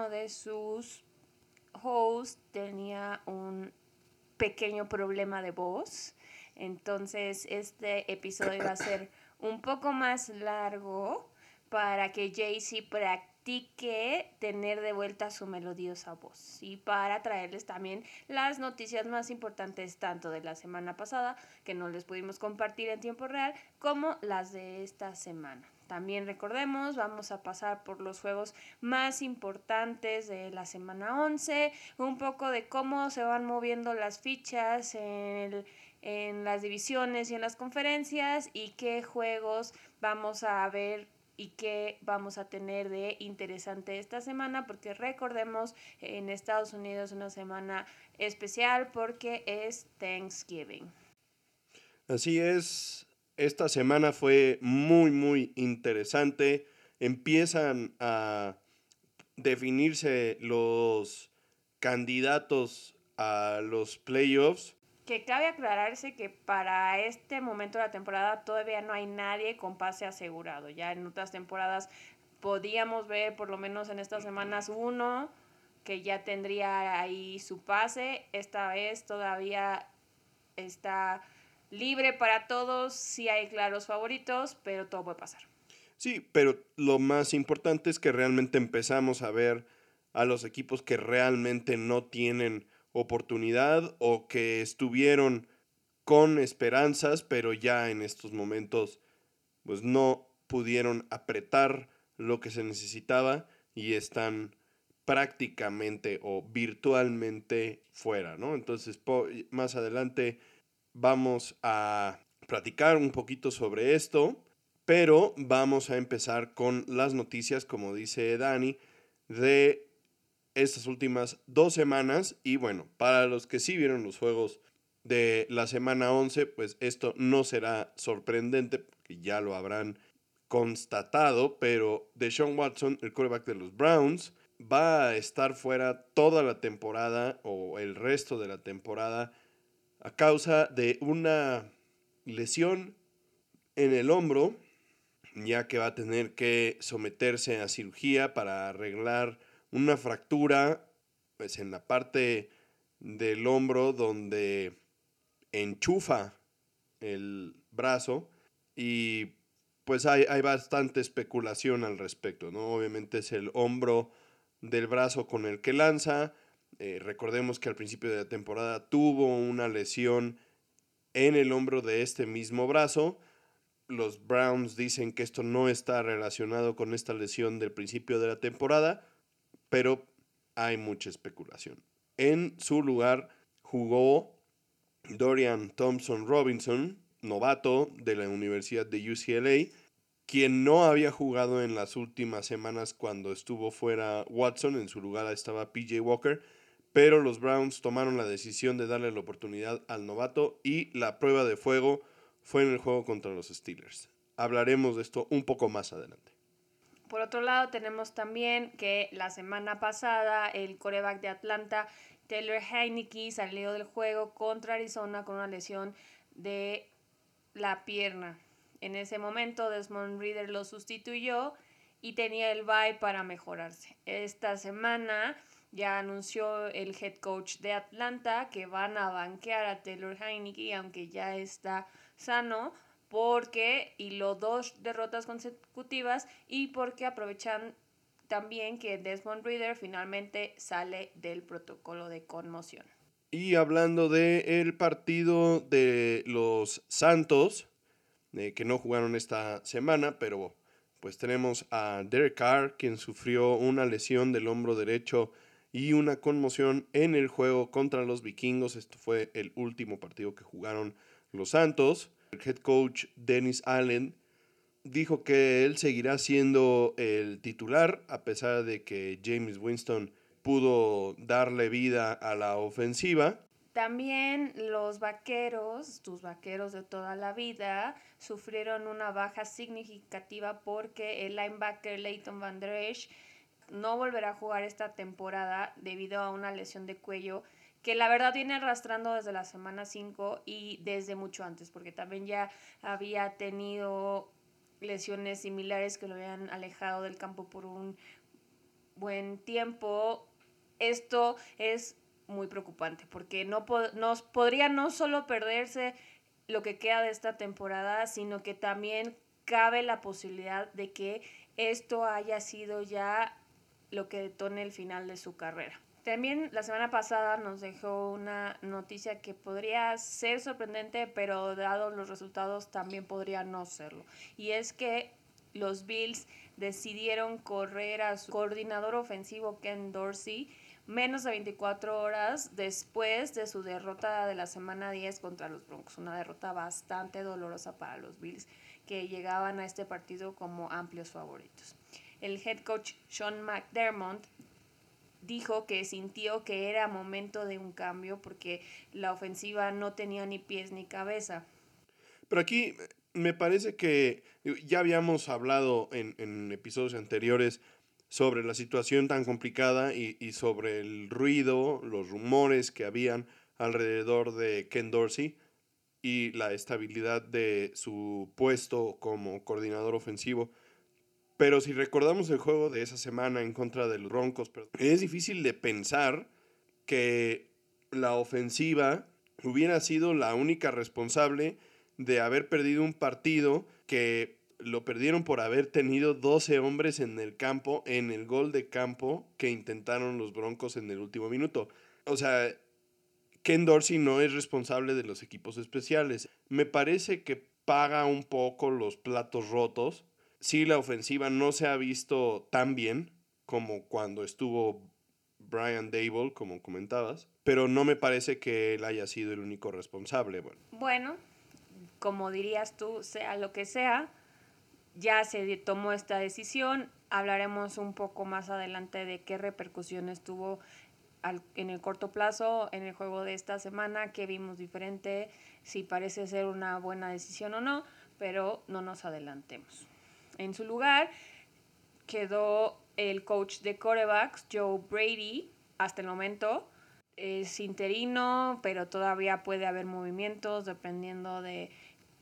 uno de sus hosts tenía un pequeño problema de voz. Entonces este episodio va a ser un poco más largo para que Jaycee practique tener de vuelta su melodiosa voz y para traerles también las noticias más importantes tanto de la semana pasada que no les pudimos compartir en tiempo real como las de esta semana. También recordemos, vamos a pasar por los juegos más importantes de la semana 11, un poco de cómo se van moviendo las fichas en, en las divisiones y en las conferencias y qué juegos vamos a ver y qué vamos a tener de interesante esta semana, porque recordemos, en Estados Unidos una semana especial porque es Thanksgiving. Así es, esta semana fue muy, muy interesante. Empiezan a definirse los candidatos a los playoffs que cabe aclararse que para este momento de la temporada todavía no hay nadie con pase asegurado. Ya en otras temporadas podíamos ver, por lo menos en estas semanas, uno que ya tendría ahí su pase. Esta vez todavía está libre para todos. Sí hay claros favoritos, pero todo puede pasar. Sí, pero lo más importante es que realmente empezamos a ver a los equipos que realmente no tienen oportunidad o que estuvieron con esperanzas, pero ya en estos momentos pues no pudieron apretar lo que se necesitaba y están prácticamente o virtualmente fuera, ¿no? Entonces, más adelante vamos a platicar un poquito sobre esto, pero vamos a empezar con las noticias, como dice Dani, de estas últimas dos semanas. Y bueno, para los que sí vieron los juegos de la semana 11, pues esto no será sorprendente, porque ya lo habrán constatado, pero Deshaun Watson, el quarterback de los Browns, va a estar fuera toda la temporada o el resto de la temporada a causa de una lesión en el hombro, ya que va a tener que someterse a cirugía para arreglar una fractura pues en la parte del hombro donde enchufa el brazo y pues hay, hay, bastante especulación al respecto, ¿no? Obviamente es el hombro del brazo con el que lanza. Eh, recordemos que al principio de la temporada tuvo una lesión en el hombro de este mismo brazo. Los Browns dicen que esto no está relacionado con esta lesión del principio de la temporada, pero hay mucha especulación. En su lugar jugó Dorian Thompson Robinson, novato de la Universidad de UCLA, quien no había jugado en las últimas semanas cuando estuvo fuera Watson, en su lugar estaba PJ Walker, pero los Browns tomaron la decisión de darle la oportunidad al novato y la prueba de fuego fue en el juego contra los Steelers. Hablaremos de esto un poco más adelante. Por otro lado, tenemos también que la semana pasada el coreback de Atlanta, Taylor Heineke, salió del juego contra Arizona con una lesión de la pierna. En ese momento, Desmond Reader lo sustituyó y tenía el bye para mejorarse. Esta semana ya anunció el head coach de Atlanta que van a banquear a Taylor Heineke, aunque ya está sano, porque lo dos derrotas consecutivas y porque aprovechan también que Desmond Reader finalmente sale del protocolo de conmoción. Y hablando del el partido de los Santos, eh, que no jugaron esta semana, pero pues tenemos a Derek Carr, quien sufrió una lesión del hombro derecho y una conmoción en el juego contra los vikingos. Esto fue el último partido que jugaron los Santos. El head coach Dennis Allen dijo que él seguirá siendo el titular a pesar de que James Winston pudo darle vida a la ofensiva. También los vaqueros, tus vaqueros de toda la vida, sufrieron una baja significativa porque el linebacker Leighton Van Der no volverá a jugar esta temporada debido a una lesión de cuello que la verdad viene arrastrando desde la semana 5 y desde mucho antes, porque también ya había tenido lesiones similares que lo habían alejado del campo por un buen tiempo. Esto es muy preocupante porque no nos podría no solo perderse lo que queda de esta temporada, sino que también cabe la posibilidad de que esto haya sido ya lo que detone el final de su carrera. También la semana pasada nos dejó una noticia que podría ser sorprendente, pero dado los resultados también podría no serlo. Y es que los Bills decidieron correr a su coordinador ofensivo Ken Dorsey menos de 24 horas después de su derrota de la semana 10 contra los Broncos. Una derrota bastante dolorosa para los Bills que llegaban a este partido como amplios favoritos. El head coach Sean McDermott dijo que sintió que era momento de un cambio porque la ofensiva no tenía ni pies ni cabeza. Pero aquí me parece que ya habíamos hablado en, episodios anteriores sobre la situación tan complicada y, y, sobre el ruido, los rumores que habían alrededor de Ken Dorsey y la estabilidad de su puesto como coordinador ofensivo. Pero si recordamos el juego de esa semana en contra de los Broncos, es difícil de pensar que la ofensiva hubiera sido la única responsable de haber perdido un partido que lo perdieron por haber tenido 12 hombres en el campo, en el gol de campo que intentaron los Broncos en el último minuto. O sea, Ken Dorsey no es responsable de los equipos especiales. Me parece que paga un poco los platos rotos sí la ofensiva no se ha visto tan bien como cuando estuvo Brian Dable, como comentabas, pero no me parece que él haya sido el único responsable. Bueno, bueno como dirías tú, sea lo que sea, ya se tomó esta decisión. Hablaremos un poco más adelante de qué repercusiones tuvo en el corto plazo en el juego de esta semana, qué vimos diferente, si parece ser una buena decisión o no, pero no nos adelantemos. En su lugar quedó el coach de corebacks, Joe Brady, hasta el momento. Es interino, pero todavía puede haber movimientos dependiendo de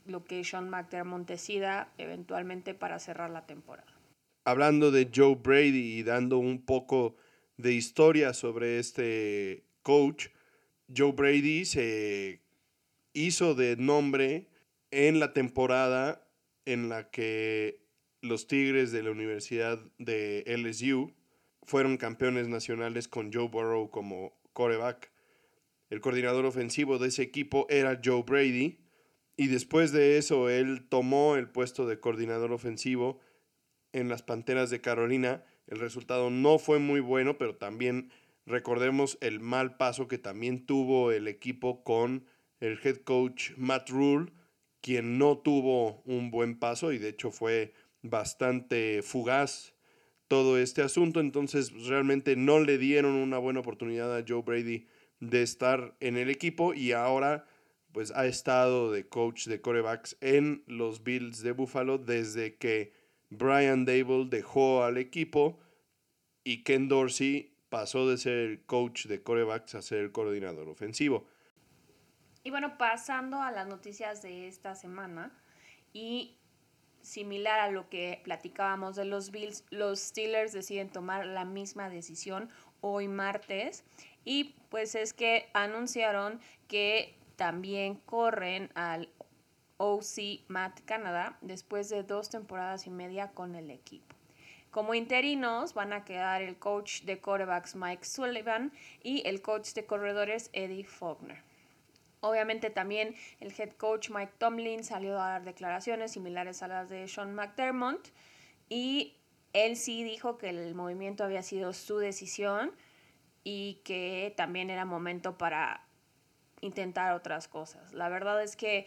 lo que Sean McDermott decida eventualmente para cerrar la temporada. Hablando de Joe Brady y dando un poco de historia sobre este coach, Joe Brady se hizo de nombre en la temporada en la que los Tigres de la Universidad de LSU fueron campeones nacionales con Joe Burrow como coreback. El coordinador ofensivo de ese equipo era Joe Brady y después de eso él tomó el puesto de coordinador ofensivo en las Panteras de Carolina. El resultado no fue muy bueno, pero también recordemos el mal paso que también tuvo el equipo con el head coach Matt Rule, quien no tuvo un buen paso y de hecho fue bastante fugaz todo este asunto, entonces realmente no le dieron una buena oportunidad a Joe Brady de estar en el equipo y ahora pues ha estado de coach de corebacks en los Bills de Buffalo desde que Brian Dable dejó al equipo y Ken Dorsey pasó de ser el coach de corebacks a ser el coordinador ofensivo. Y bueno, pasando a las noticias de esta semana y similar a lo que platicábamos de los Bills, los Steelers deciden tomar la misma decisión hoy martes y pues es que anunciaron que también corren al OC Matt Canada después de dos temporadas y media con el equipo. Como interinos van a quedar el coach de quarterbacks Mike Sullivan y el coach de corredores Eddie Faulkner. Obviamente también el head coach Mike Tomlin salió a dar declaraciones similares a las de Sean McDermott y él sí dijo que el movimiento había sido su decisión y que también era momento para intentar otras cosas. La verdad es que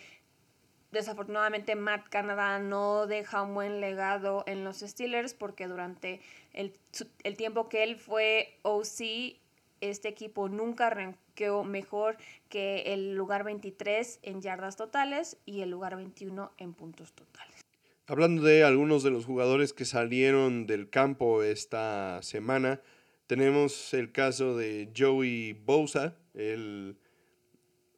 desafortunadamente Matt Canada no deja un buen legado en los Steelers porque durante el, el tiempo que él fue OC, este equipo nunca quedó mejor que el lugar 23 en yardas totales y el lugar 21 en puntos totales. Hablando de algunos de los jugadores que salieron del campo esta semana, tenemos el caso de Joey Bosa, el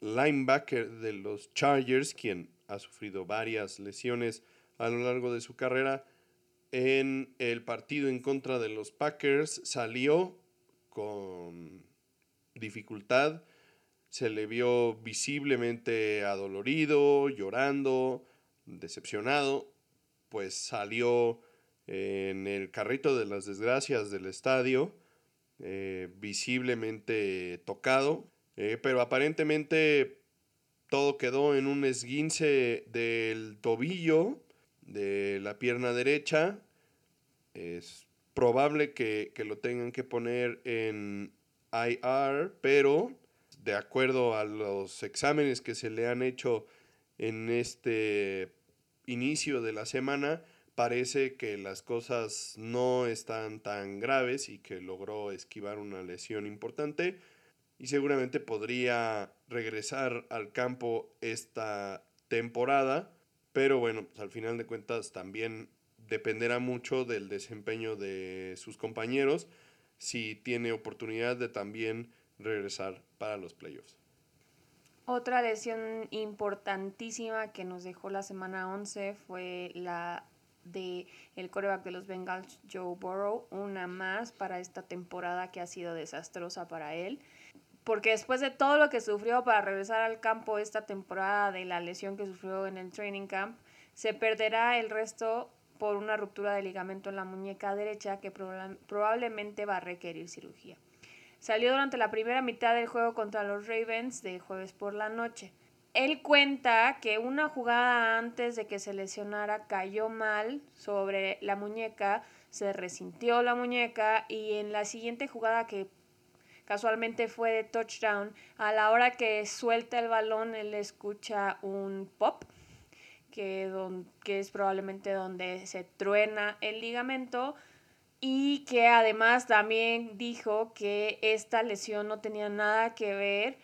linebacker de los Chargers, quien ha sufrido varias lesiones a lo largo de su carrera. En el partido en contra de los Packers salió con dificultad, se le vio visiblemente adolorido, llorando, decepcionado, pues salió en el carrito de las desgracias del estadio, eh, visiblemente tocado, eh, pero aparentemente todo quedó en un esguince del tobillo de la pierna derecha. Es probable que, que lo tengan que poner en IR, pero de acuerdo a los exámenes que se le han hecho en este inicio de la semana, parece que las cosas no están tan graves y que logró esquivar una lesión importante y seguramente podría regresar al campo esta temporada, pero bueno, pues al final de cuentas también dependerá mucho del desempeño de sus compañeros si tiene oportunidad de también regresar para los playoffs. Otra lesión importantísima que nos dejó la semana 11 fue la de el coreback de los Bengals, Joe Burrow, una más para esta temporada que ha sido desastrosa para él. Porque después de todo lo que sufrió para regresar al campo esta temporada de la lesión que sufrió en el training camp, se perderá el resto por una ruptura de ligamento en la muñeca derecha que probablemente va a requerir cirugía. Salió durante la primera mitad del juego contra los Ravens de jueves por la noche. Él cuenta que una jugada antes de que se lesionara cayó mal sobre la muñeca, se resintió la muñeca y en la siguiente jugada que casualmente fue de touchdown, a la hora que suelta el balón él escucha un pop que, que es probablemente donde se truena el ligamento y que además también dijo que esta lesión no tenía nada que ver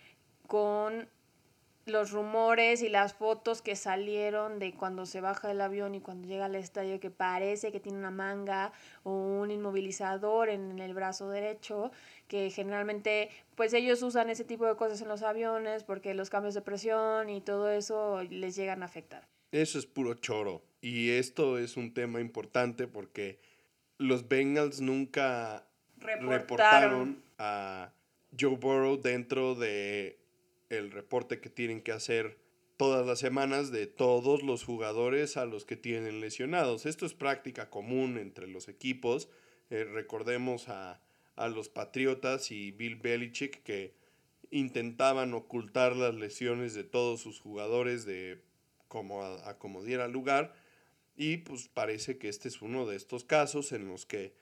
con los rumores y las fotos que salieron de cuando se baja el avión y cuando llega al estadio que parece que tiene una manga o un inmovilizador en el brazo derecho, que generalmente pues ellos usan ese tipo de cosas en los aviones porque los cambios de presión y todo eso les llegan a afectar. Eso es puro choro. Y esto es un tema importante porque los Bengals nunca reportaron, a Joe Burrow dentro de el reporte que tienen que hacer todas las semanas de todos los jugadores a los que tienen lesionados. Esto es práctica común entre los equipos. Eh, recordemos a, a los Patriotas y Bill Belichick que intentaban ocultar las lesiones de todos sus jugadores de como diera lugar. Y pues parece que este es uno de estos casos en los que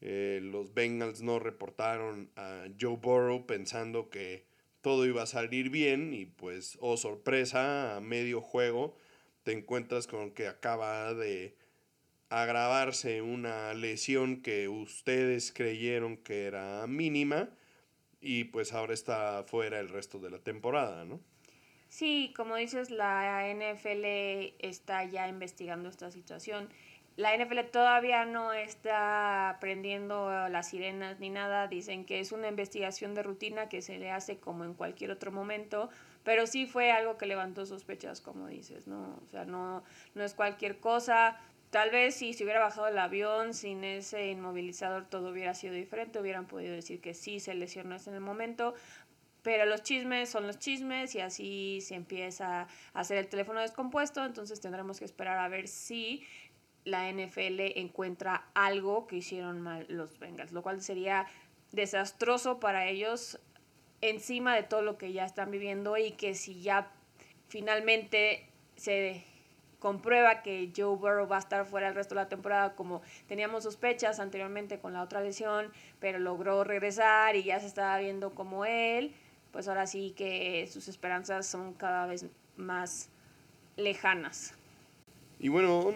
eh, los Bengals no reportaron a Joe Burrow pensando que todo iba a salir bien y pues, oh sorpresa, a medio juego te encuentras con que acaba de agravarse una lesión que ustedes creyeron que era mínima y pues ahora está fuera el resto de la temporada, ¿no? Sí, como dices, la NFL está ya investigando esta situación. La NFL todavía no está prendiendo las sirenas ni nada. Dicen que es una investigación de rutina que se le hace como en cualquier otro momento, pero sí fue algo que levantó sospechas, como dices, ¿no? O sea, no, no es cualquier cosa. Tal vez si se hubiera bajado el avión sin ese inmovilizador todo hubiera sido diferente, hubieran podido decir que sí se lesionó en el momento, pero los chismes son los chismes y así se empieza a hacer el teléfono descompuesto, entonces tendremos que esperar a ver si la NFL encuentra algo que hicieron mal los Bengals, lo cual sería desastroso para ellos encima de todo lo que ya están viviendo y que si ya finalmente se comprueba que Joe Burrow va a estar fuera el resto de la temporada como teníamos sospechas anteriormente con la otra lesión, pero logró regresar y ya se estaba viendo como él, pues ahora sí que sus esperanzas son cada vez más lejanas. Y bueno,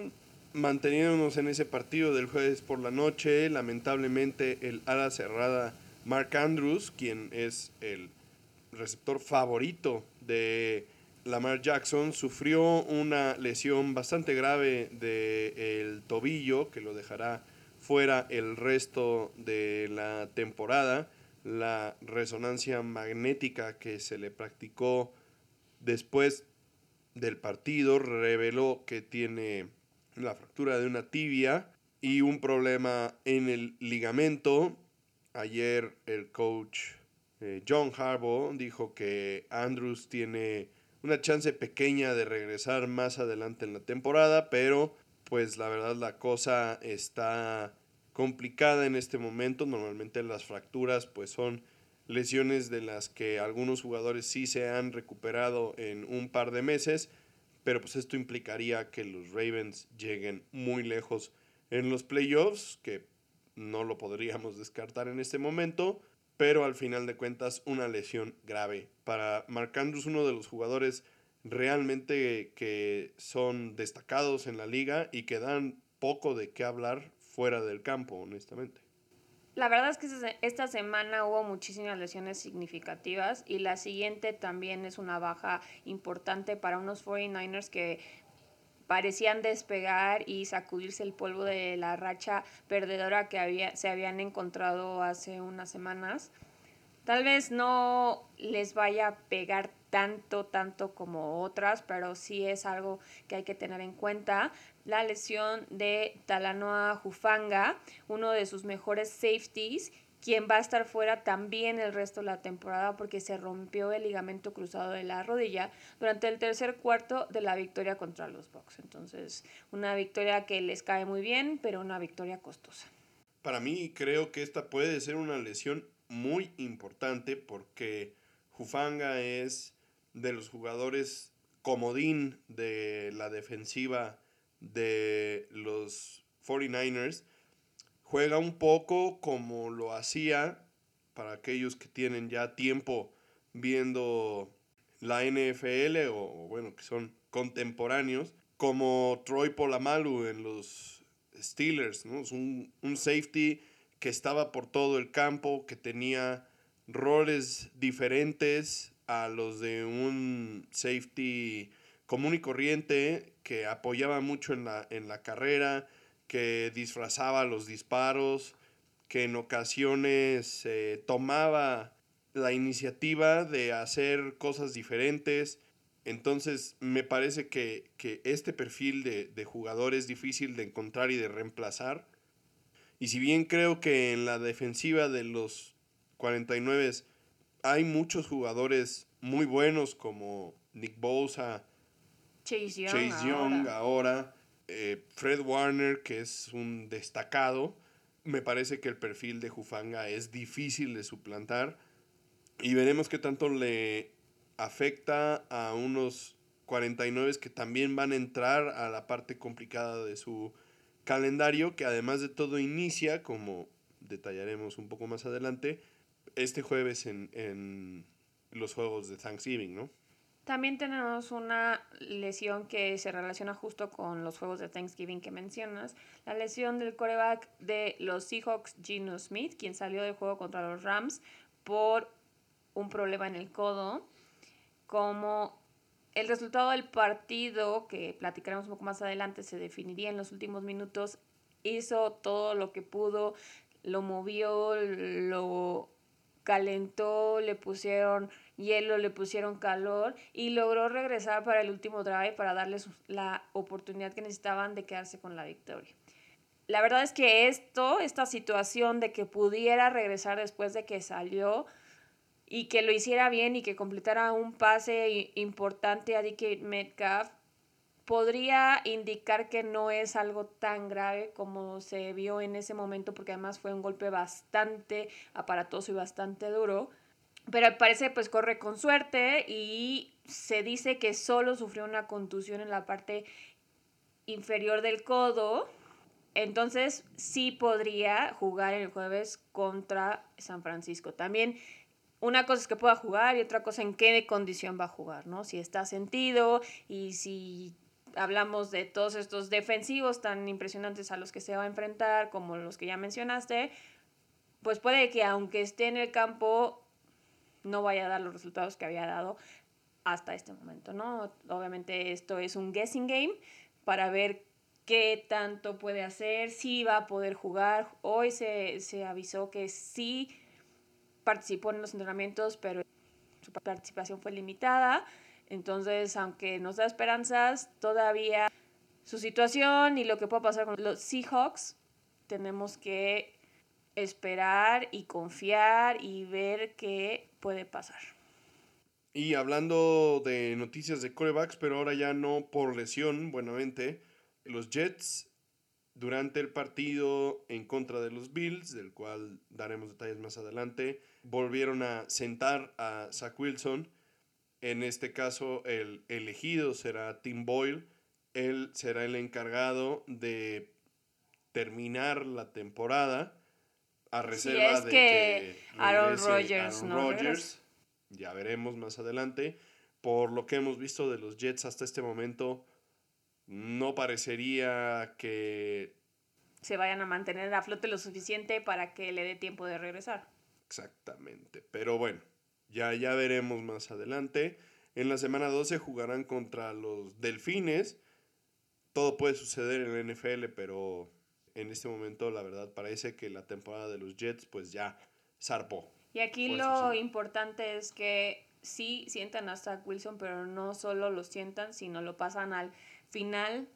manteniéndonos en ese partido del jueves por la noche, lamentablemente el ala cerrada Mark Andrews, quien es el receptor favorito de Lamar Jackson, sufrió una lesión bastante grave del tobillo que lo dejará fuera el resto de la temporada la resonancia magnética que se le practicó después del partido reveló que tiene la fractura de una tibia y un problema en el ligamento. Ayer el coach eh, John Harbaugh dijo que Andrews tiene una chance pequeña de regresar más adelante en la temporada, pero pues la verdad la cosa está complicada en este momento. Normalmente las fracturas pues son lesiones de las que algunos jugadores sí se han recuperado en un par de meses, pero pues esto implicaría que los Ravens lleguen muy lejos en los playoffs, que no lo podríamos descartar en este momento, pero al final de cuentas una lesión grave. Para Marc Andrews, uno de los jugadores realmente que son destacados en la liga y que dan poco de qué hablar fuera del campo, honestamente. La verdad es que esta semana hubo muchísimas lesiones significativas y la siguiente también es una baja importante para unos 49ers que parecían despegar y sacudirse el polvo de la racha perdedora que había, se habían encontrado hace unas semanas. Tal vez no les vaya a pegar tanto, tanto como otras, pero sí es algo que hay que tener en cuenta. La lesión de Talanoa Jufanga, uno de sus mejores safeties, quien va a estar fuera también el resto de la temporada porque se rompió el ligamento cruzado de la rodilla durante el tercer cuarto de la victoria contra los Bucks. Entonces, una victoria que les cae muy bien, pero una victoria costosa. Para mí creo que esta puede ser una lesión muy importante porque Jufanga es de los jugadores comodín de la defensiva de los 49ers. Juega un poco como lo hacía para aquellos que tienen ya tiempo viendo la NFL o, bueno, que son contemporáneos, como Troy Polamalu en los Steelers, ¿no? Es un, un safety que estaba por todo el campo, que tenía roles diferentes a los de un safety común y corriente, que apoyaba mucho en la, en la carrera, que disfrazaba los disparos, que en ocasiones eh, tomaba la iniciativa de hacer cosas diferentes. Entonces me parece que, este perfil de, de jugador es difícil de encontrar y de reemplazar y si bien creo que en la defensiva de los 49 hay muchos jugadores muy buenos como Nick Bosa, Chase Young, ahora, eh, Fred Warner, que es un destacado, me parece que el perfil de Jufanga es difícil de suplantar y veremos qué tanto le afecta a unos 49 que también van a entrar a la parte complicada de su calendario que además de todo inicia, como detallaremos un poco más adelante, este jueves en, los juegos de Thanksgiving, ¿no? También tenemos una lesión que se relaciona justo con los juegos de Thanksgiving que mencionas, la lesión del coreback de los Seahawks, Gino Smith, quien salió del juego contra los Rams por un problema en el codo. Como el resultado del partido, que platicaremos un poco más adelante, se definiría en los últimos minutos. Hizo todo lo que pudo, lo movió, lo calentó, le pusieron hielo, le pusieron calor y logró regresar para el último drive para darles la oportunidad que necesitaban de quedarse con la victoria. La verdad es que esto, esta situación de que pudiera regresar después de que salió, y que lo hiciera bien y que completara un pase importante a DK Metcalf, podría indicar que no es algo tan grave como se vio en ese momento, porque además fue un golpe bastante aparatoso y bastante duro. Pero al parecer pues corre con suerte y se dice que solo sufrió una contusión en la parte inferior del codo. Entonces sí podría jugar el jueves contra San Francisco. También una cosa es que pueda jugar y otra cosa en qué condición va a jugar, ¿no? Si está sentido y si hablamos de todos estos defensivos tan impresionantes a los que se va a enfrentar, como los que ya mencionaste, pues puede que aunque esté en el campo, no vaya a dar los resultados que había dado hasta este momento, ¿no? Obviamente esto es un guessing game para ver qué tanto puede hacer, si va a poder jugar. Hoy se, se avisó que sí participó en los entrenamientos, pero su participación fue limitada. Entonces, aunque nos da esperanzas, todavía su situación y lo que pueda pasar con los Seahawks, tenemos que esperar y confiar y ver qué puede pasar. Y hablando de noticias de corebacks, pero ahora ya no por lesión, buenamente, los Jets durante el partido en contra de los Bills, del cual daremos detalles más adelante, volvieron a sentar a Zach Wilson. En este caso, el elegido será Tim Boyle. Él será el encargado de terminar la temporada a reserva de que, Aaron Rodgers no Rodgers. Ya veremos más adelante. Por lo que hemos visto de los Jets hasta este momento, no parecería que se vayan a mantener a flote lo suficiente para que le dé tiempo de regresar. Exactamente. Pero bueno, ya, ya veremos más adelante. En la semana 12 jugarán contra los Delfines. Todo puede suceder en la NFL, pero en este momento la verdad parece que la temporada de los Jets pues ya zarpó. Y aquí lo importante es que sí sientan a Zach Wilson, pero no solo lo sientan, sino lo pasan al final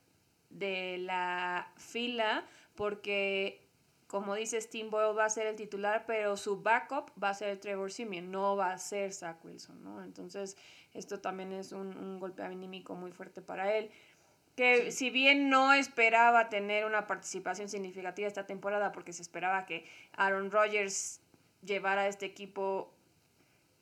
de la fila, porque como dice Tim Boyle va a ser el titular, pero su backup va a ser Trevor Simeon, no va a ser Zach Wilson, ¿no? Entonces, esto también es un, un golpe anímico muy fuerte para él que si bien no esperaba tener una participación significativa esta temporada porque se esperaba que Aaron Rodgers llevara a este equipo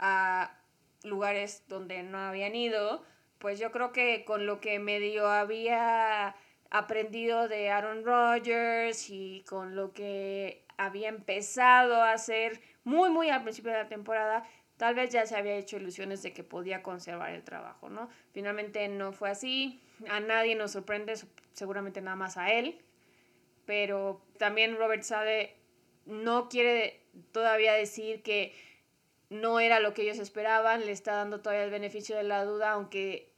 a lugares donde no habían ido, pues yo creo que con lo que medio había aprendido de Aaron Rodgers y con lo que había empezado a hacer muy muy al principio de la temporada, tal vez ya se había hecho ilusiones de que podía conservar el trabajo, ¿no? Finalmente no fue así, a nadie nos sorprende, seguramente nada más a él, pero también Robert Sade no quiere todavía decir que no era lo que ellos esperaban, le está dando todavía el beneficio de la duda, aunque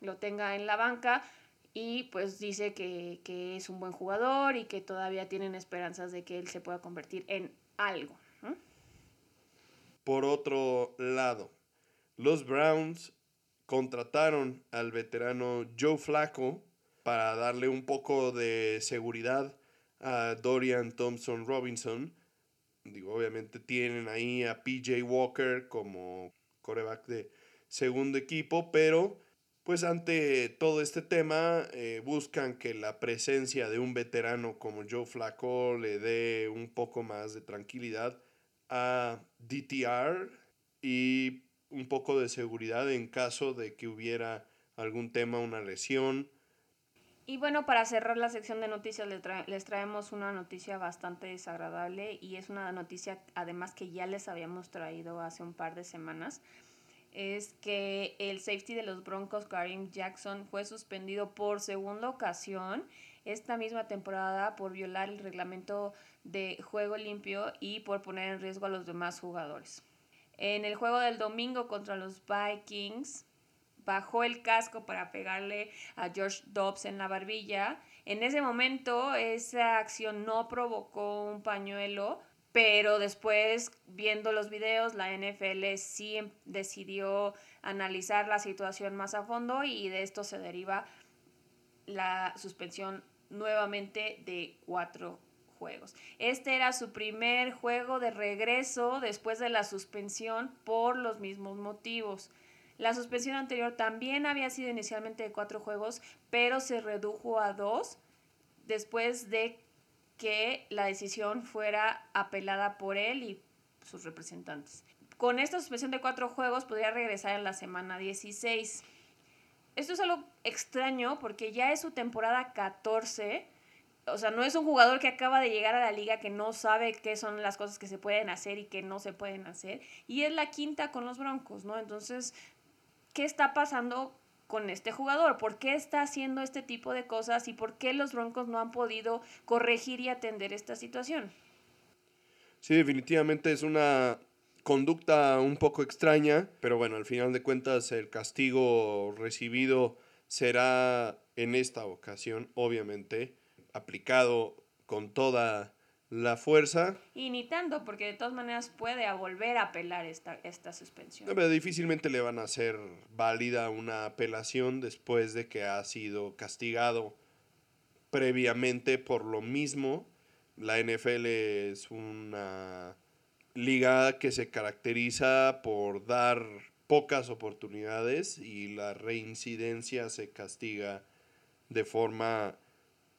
lo tenga en la banca, y pues dice que, que es un buen jugador y que todavía tienen esperanzas de que él se pueda convertir en algo. Por otro lado, los Browns contrataron al veterano Joe Flacco para darle un poco de seguridad a Dorian Thompson Robinson. Digo, obviamente tienen ahí a PJ Walker como coreback de segundo equipo, pero pues ante todo este tema eh, buscan que la presencia de un veterano como Joe Flacco le dé un poco más de tranquilidad a DTR y un poco de seguridad en caso de que hubiera algún tema, una lesión. Y bueno, para cerrar la sección de noticias les, traemos una noticia bastante desagradable y es una noticia además que ya les habíamos traído hace un par de semanas. Es que el safety de los Broncos, Karim Jackson, fue suspendido por segunda ocasión esta misma temporada por violar el reglamento de juego limpio y por poner en riesgo a los demás jugadores. En el juego del domingo contra los Vikings, bajó el casco para pegarle a George Dobbs en la barbilla. En ese momento esa acción no provocó un pañuelo, pero después viendo los videos la NFL sí em, decidió analizar la situación más a fondo y de esto se deriva la suspensión nuevamente de cuatro juegos. Este era su primer juego de regreso después de la suspensión por los mismos motivos. La suspensión anterior también había sido inicialmente de cuatro juegos, pero se redujo a dos después de que la decisión fuera apelada por él y sus representantes. Con esta suspensión de cuatro juegos podría regresar en la semana 16. Esto es algo extraño porque ya es su temporada 14 o sea, no es un jugador que acaba de llegar a la liga que no sabe qué son las cosas que se pueden hacer y que no se pueden hacer. Y es la quinta con los Broncos, ¿no? Entonces, ¿qué está pasando con este jugador? ¿Por qué está haciendo este tipo de cosas y por qué los Broncos no han podido corregir y atender esta situación? Sí, definitivamente es una conducta un poco extraña, pero bueno, al final de cuentas el castigo recibido será en esta ocasión, obviamente aplicado con toda la fuerza. Y ni tanto, porque de todas maneras puede volver a apelar esta, esta suspensión. pero difícilmente le van a hacer válida una apelación después de que ha sido castigado previamente por lo mismo. La NFL es una liga que se caracteriza por dar pocas oportunidades y la reincidencia se castiga de forma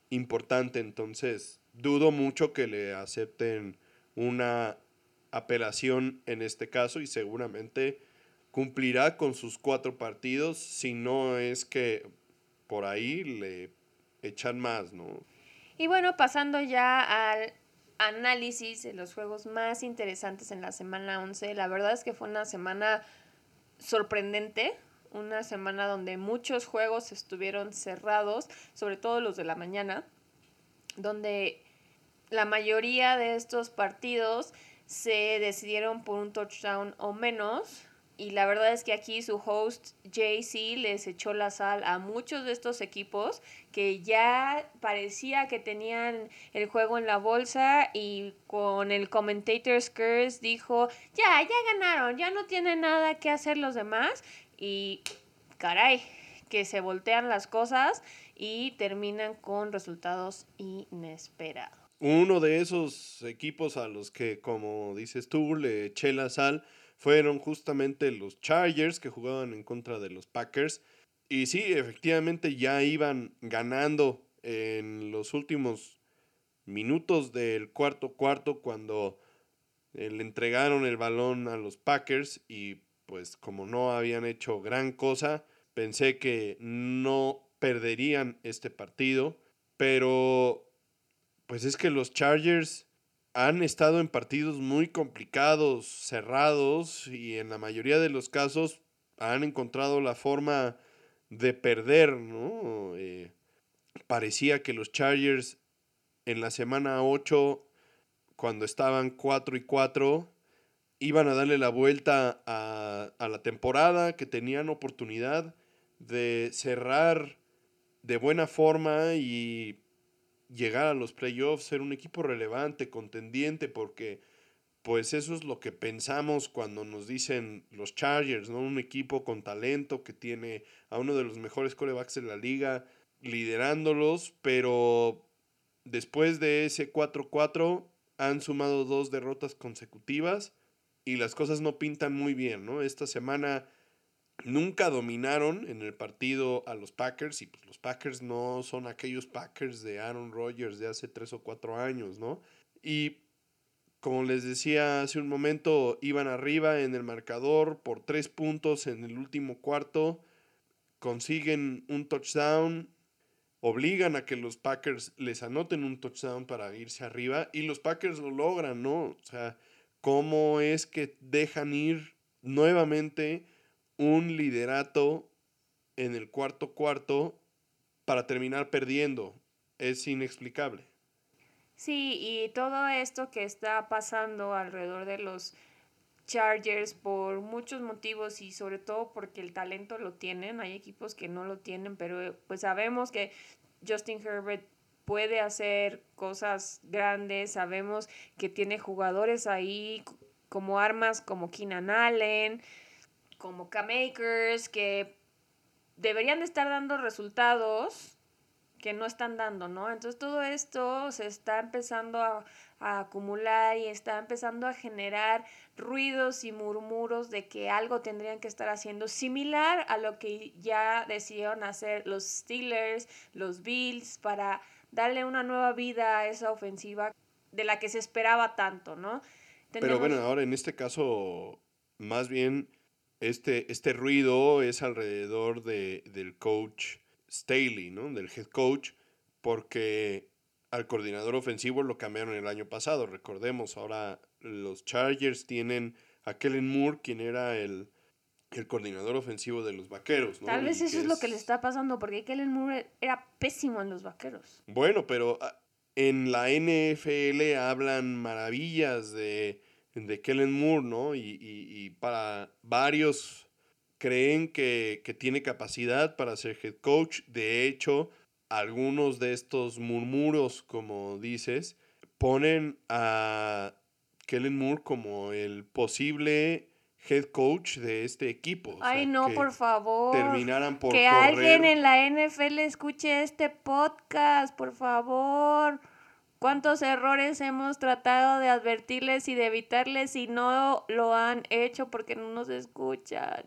importante. Entonces, dudo mucho que le acepten una apelación en este caso y seguramente cumplirá con sus cuatro partidos si no es que por ahí le echan más, ¿no? Y bueno, pasando ya al análisis de los juegos más interesantes en la semana 11, la verdad es que fue una semana sorprendente, una semana donde muchos juegos estuvieron cerrados, sobre todo los de la mañana, donde la mayoría de estos partidos se decidieron por un touchdown o menos. Y la verdad es que aquí su host JC les echó la sal a muchos de estos equipos que ya parecía que tenían el juego en la bolsa y con el commentator's curse dijo, ya, ya ganaron, ya no tienen nada que hacer los demás. Y caray, que se voltean las cosas y terminan con resultados inesperados. Uno de esos equipos a los que, como dices tú, le eché la sal fueron justamente los Chargers que jugaban en contra de los Packers. Y sí, efectivamente ya iban ganando en los últimos minutos del cuarto cuarto cuando eh, le entregaron el balón a los Packers y pues como no habían hecho gran cosa, pensé que no perderían este partido, pero pues es que los Chargers han estado en partidos muy complicados, cerrados y en la mayoría de los casos han encontrado la forma de perder, ¿no? Eh, parecía que los Chargers en la semana 8, cuando estaban 4 y 4, iban a darle la vuelta a, a la temporada, que tenían oportunidad de cerrar de buena forma y llegar a los playoffs, ser un equipo relevante, contendiente, porque pues eso es lo que pensamos cuando nos dicen los Chargers, ¿no? Un equipo con talento que tiene a uno de los mejores corebacks de la liga liderándolos, pero después de ese 4-4 han sumado dos derrotas consecutivas y las cosas no pintan muy bien, ¿no? Esta semana nunca dominaron en el partido a los Packers y pues los Packers no son aquellos Packers de Aaron Rodgers de hace tres o cuatro años, ¿no? Y como les decía hace un momento, iban arriba en el marcador por tres puntos en el último cuarto, consiguen un touchdown, obligan a que los Packers les anoten un touchdown para irse arriba y los Packers lo logran, ¿no? O sea, ¿cómo es que dejan ir nuevamente un liderato en el cuarto cuarto para terminar perdiendo. Es inexplicable. Sí, y todo esto que está pasando alrededor de los Chargers por muchos motivos y sobre todo porque el talento lo tienen, hay equipos que no lo tienen, pero pues sabemos que Justin Herbert puede hacer cosas grandes, sabemos que tiene jugadores ahí como armas como Keenan Allen, como K-Makers, que deberían de estar dando resultados que no están dando, ¿no? Entonces todo esto se está empezando a, a, acumular y está empezando a generar ruidos y murmuros de que algo tendrían que estar haciendo similar a lo que ya decidieron hacer los Steelers, los Bills, para darle una nueva vida a esa ofensiva de la que se esperaba tanto, ¿no? Pero bueno, ahora en este caso, más bien este, este ruido es alrededor de, del coach Staley, ¿no? Del head coach, porque al coordinador ofensivo lo cambiaron el año pasado. Recordemos, ahora los Chargers tienen a Kellen Moore, quien era el, el coordinador ofensivo de los vaqueros. ¿no? Tal vez eso es lo que le está pasando, porque Kellen Moore era pésimo en los vaqueros. Bueno, pero ah, en la NFL hablan maravillas de de Kellen Moore, ¿no? Y, para varios creen que, tiene capacidad para ser head coach. De hecho, algunos de estos murmuros, como dices, ponen a Kellen Moore como el posible head coach de este equipo. Ay, no, por favor. Terminaran por que alguien en la NFL escuche este podcast, por favor. ¿Cuántos errores hemos tratado de advertirles y de evitarles y no lo han hecho porque no nos escuchan?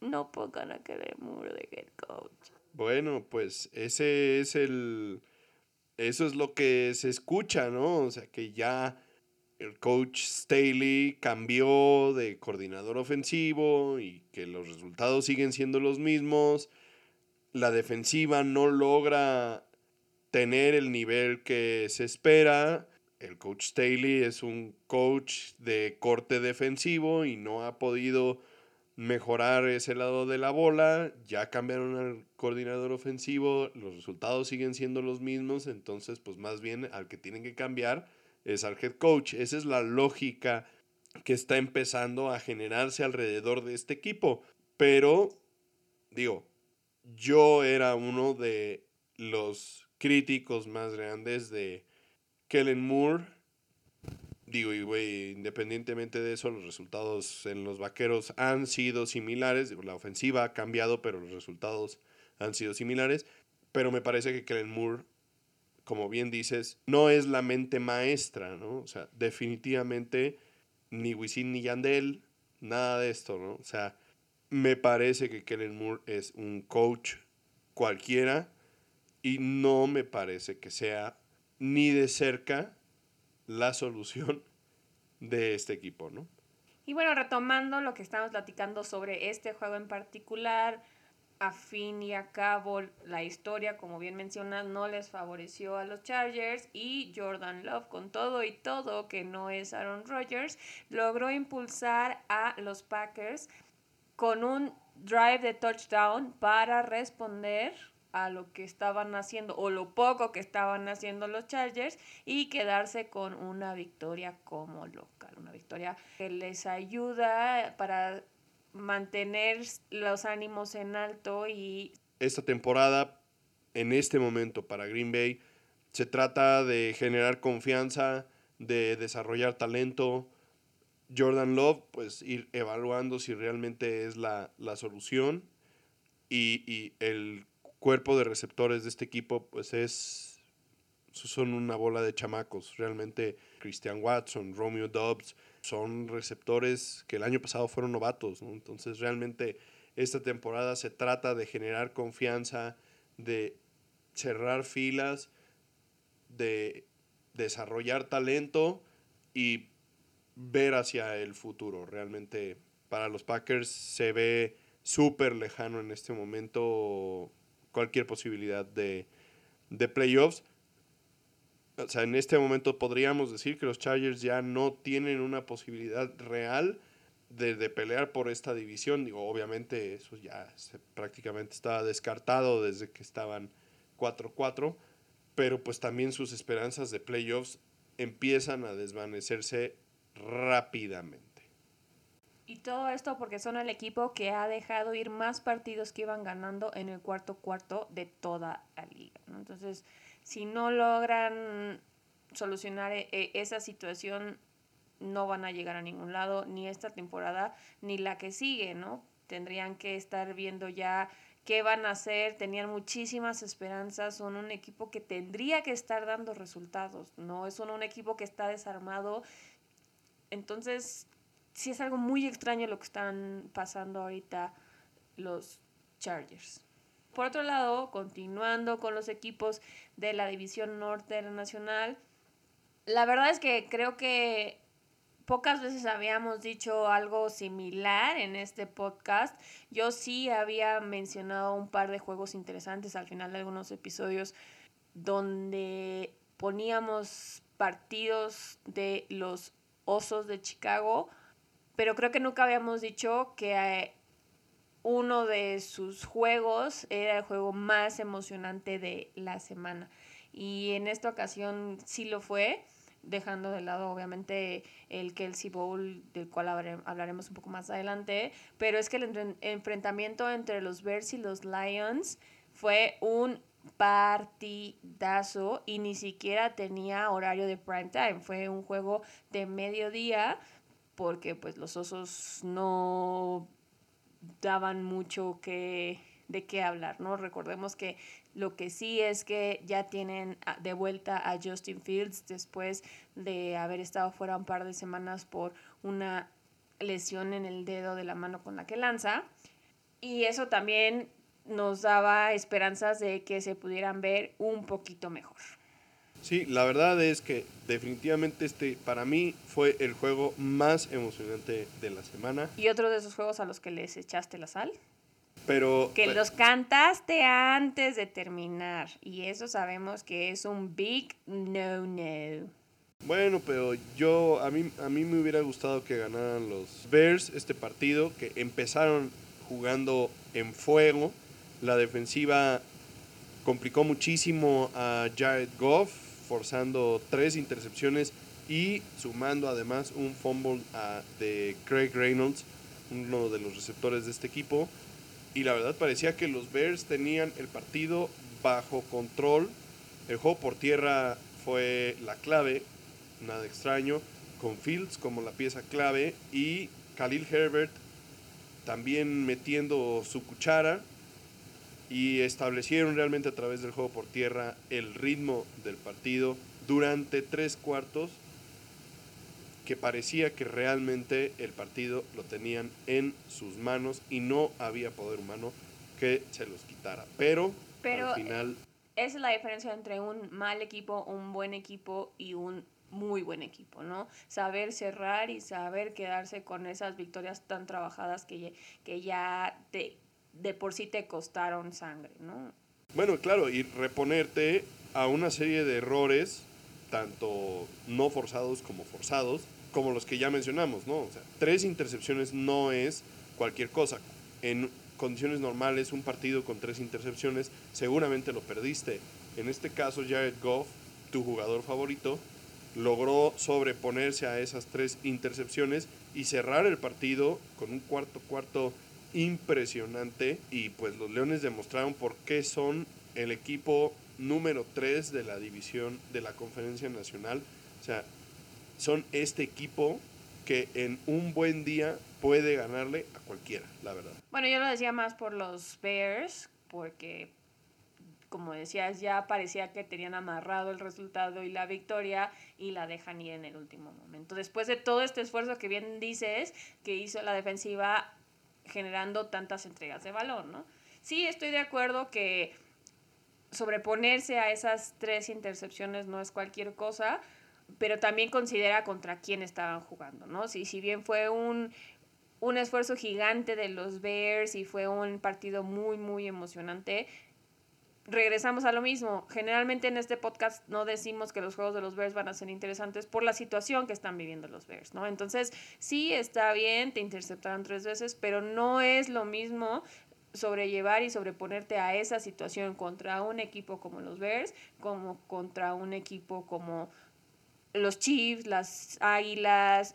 No pongan a Kellen Moore de head coach. Bueno, pues ese es el... Eso es lo que se escucha, ¿no? O sea, que ya el coach Staley cambió de coordinador ofensivo y que los resultados siguen siendo los mismos. La defensiva no logra tener el nivel que se espera. El coach Staley es un coach de corte defensivo y no ha podido mejorar ese lado de la bola. Ya cambiaron al coordinador ofensivo, los resultados siguen siendo los mismos, entonces pues más bien al que tienen que cambiar es al head coach. Esa es la lógica que está empezando a generarse alrededor de este equipo. Pero, digo, yo era uno de los críticos más grandes de Kellen Moore. Digo, y güey, independientemente de eso, los resultados en los vaqueros han sido similares. La ofensiva ha cambiado, pero los resultados han sido similares. Pero me parece que Kellen Moore como bien dices, no es la mente maestra, ¿no? O sea, definitivamente ni Wisin ni Yandel, nada de esto, ¿no? O sea, me parece que Kellen Moore es un coach cualquiera y no me parece que sea ni de cerca la solución de este equipo, ¿no? Y bueno, retomando lo que estamos platicando sobre este juego en particular, a fin y a cabo la historia, como bien mencionas, no les favoreció a los Chargers y Jordan Love con todo y todo que no es Aaron Rodgers, logró impulsar a los Packers con un drive de touchdown para responder a lo que estaban haciendo o lo poco que estaban haciendo los Chargers y quedarse con una victoria como local, una victoria que les ayuda para mantener los ánimos en alto y... Esta temporada, en este momento para Green Bay, se trata de generar confianza, de desarrollar talento. Jordan Love, pues ir evaluando si realmente es la, solución. Y, y, el cuerpo de receptores de este equipo, pues es. Son una bola de chamacos. Realmente, Christian Watson, Romeo Dobbs, son receptores que el año pasado fueron novatos, Entonces realmente esta temporada se trata de generar confianza, de cerrar filas, de desarrollar talento y ver hacia el futuro. Realmente para los Packers se ve súper lejano en este momento cualquier posibilidad de, de playoffs o sea, en este momento podríamos decir que los Chargers ya no tienen una posibilidad real de, pelear por esta división. Digo, obviamente eso ya prácticamente estaba descartado desde que estaban 4-4, pero pues también sus esperanzas de playoffs empiezan a desvanecerse rápidamente. Y todo esto porque son el equipo que ha dejado ir más partidos que iban ganando en el cuarto cuarto de toda la liga. Entonces, si no logran solucionar e, e, esa situación, no van a llegar a ningún lado, ni esta temporada, ni la que sigue, ¿no? Tendrían que estar viendo ya qué van a hacer, tenían muchísimas esperanzas, son un equipo que tendría que estar dando resultados, no es un equipo que está desarmado. Entonces, sí es algo muy extraño lo que están pasando ahorita los Chargers. Por otro lado, continuando con los equipos de la División Norte de la Nacional, la verdad es que creo que pocas veces habíamos dicho algo similar en este podcast. Yo sí había mencionado un par de juegos interesantes al final de algunos episodios donde poníamos partidos de los Osos de Chicago, pero creo que nunca habíamos dicho que eh, uno de sus juegos era el juego más emocionante de la semana. Y en esta ocasión sí lo fue, dejando de lado obviamente el Kelsey Bowl, del cual hablaremos un poco más adelante, pero es que el enfrentamiento entre los Bears y los Lions fue un partidazo y ni siquiera tenía horario de prime time, fue un juego de mediodía porque pues los osos no daban mucho que de qué hablar, ¿no? Recordemos que lo que sí es que ya tienen de vuelta a Justin Fields después de haber estado fuera un par de semanas por una lesión en el dedo de la mano con la que lanza. Y eso también nos daba esperanzas de que se pudieran ver un poquito mejor. Sí, la verdad es que definitivamente este para mí fue el juego más emocionante de la semana. ¿Y otro de esos juegos a los que les echaste la sal? Pero que los cantaste antes de terminar y eso sabemos que es un big no no. Bueno, pero yo a mí a mí me hubiera gustado que ganaran los Bears este partido que empezaron jugando en fuego. La defensiva complicó muchísimo a Jared Goff, forzando tres intercepciones y sumando además un fumble de Craig Reynolds, uno de los receptores de este equipo. Y la verdad parecía que los Bears tenían el partido bajo control. El juego por tierra fue la clave, nada extraño, con Fields como la pieza clave y Khalil Herbert también metiendo su cuchara y establecieron realmente a través del juego por tierra el ritmo del partido durante tres cuartos que parecía que realmente el partido lo tenían en sus manos y no había poder humano que se los quitara. Pero, Pero al final... Esa es la diferencia entre un mal equipo, un buen equipo y un muy buen equipo, ¿no? Saber cerrar y saber quedarse con esas victorias tan trabajadas que, que ya te, de por sí te costaron sangre, ¿no? Bueno, claro, y reponerte a una serie de errores, tanto no forzados como forzados, como los que ya mencionamos, ¿no? O sea, tres intercepciones no es cualquier cosa. En condiciones normales, un partido con tres intercepciones, seguramente lo perdiste. En este caso, Jared Goff, tu jugador favorito, logró sobreponerse a esas tres intercepciones y cerrar el partido con un cuarto cuarto impresionante y pues los Leones demostraron por qué son el equipo número 3 de la división de la Conferencia Nacional. O sea, son este equipo que en un buen día puede ganarle a cualquiera, la verdad. Bueno, yo lo decía más por los Bears, porque como decías, ya parecía que tenían amarrado el resultado y la victoria y la dejan ir en el último momento. Después de todo este esfuerzo que bien dices que hizo la defensiva generando tantas entregas de balón, ¿no? Sí, estoy de acuerdo que sobreponerse a esas tres intercepciones no es cualquier cosa, pero también considera contra quién estaban jugando, ¿no? Si, si bien fue un, un esfuerzo gigante de los Bears y fue un partido muy, muy emocionante, regresamos a lo mismo. Generalmente en este podcast no decimos que los juegos de los Bears van a ser interesantes por la situación que están viviendo los Bears, ¿no? Entonces, sí está bien, te interceptaron tres veces, pero no es lo mismo sobrellevar y sobreponerte a esa situación contra un equipo como los Bears, como contra un equipo como los Chiefs, las Águilas,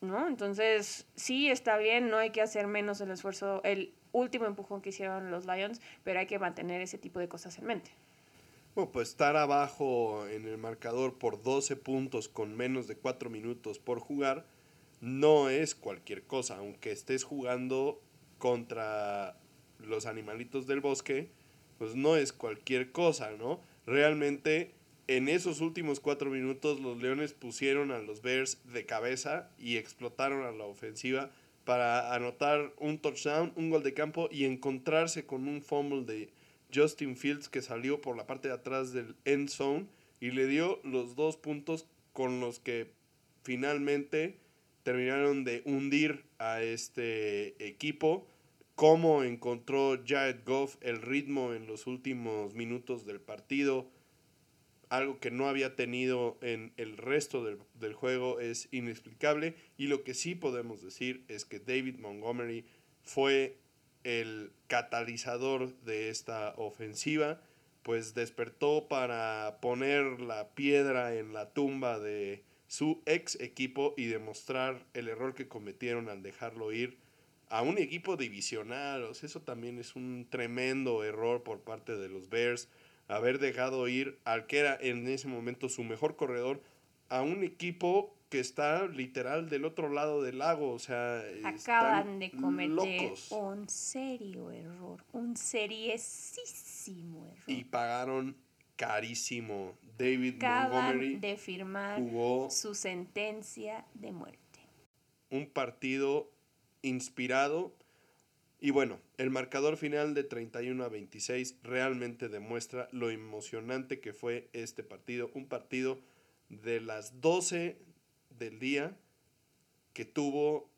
¿no? Entonces, sí está bien, no hay que hacer menos el esfuerzo, el último empujón que hicieron los Lions, pero hay que mantener ese tipo de cosas en mente. Bueno, pues estar abajo en el marcador por 12 puntos con menos de 4 minutos por jugar no es cualquier cosa, aunque estés jugando contra los animalitos del bosque, pues no es cualquier cosa, ¿no? Realmente en esos últimos cuatro minutos los Leones pusieron a los Bears de cabeza y explotaron a la ofensiva para anotar un touchdown, un gol de campo y encontrarse con un fumble de Justin Fields que salió por la parte de atrás del end zone y le dio los dos puntos con los que finalmente terminaron de hundir a este equipo. Cómo encontró Jared Goff el ritmo en los últimos minutos del partido algo que no había tenido en el resto del, juego es inexplicable y lo que sí podemos decir es que David Montgomery fue el catalizador de esta ofensiva, pues despertó para poner la piedra en la tumba de su ex equipo y demostrar el error que cometieron al dejarlo ir a un equipo divisional. eso también es un tremendo error por parte de los Bears haber dejado ir al que era en ese momento su mejor corredor a un equipo que está literal del otro lado del lago, o sea, acaban de cometer un serio error, un seriesísimo error. Y pagaron carísimo. David Acaban Montgomery de firmar su sentencia de muerte. Un partido inspirado y bueno, el marcador final de 31 a 26 realmente demuestra lo emocionante que fue este partido. Un partido de las 12 del día que tuvo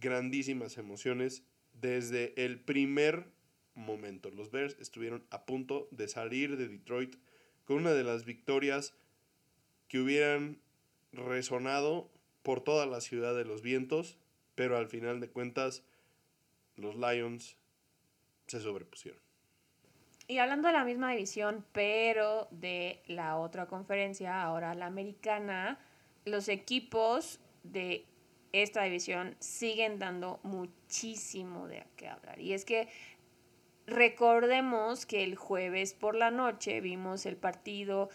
grandísimas emociones desde el primer momento. Los Bears estuvieron a punto de salir de Detroit con una de las victorias que hubieran resonado por toda la ciudad de los vientos, pero al final de cuentas los Lions se sobrepusieron. Y hablando de la misma división, pero de la otra conferencia, ahora la americana, los equipos de esta división siguen dando muchísimo de qué hablar. Y es que recordemos que el jueves por la noche vimos el partido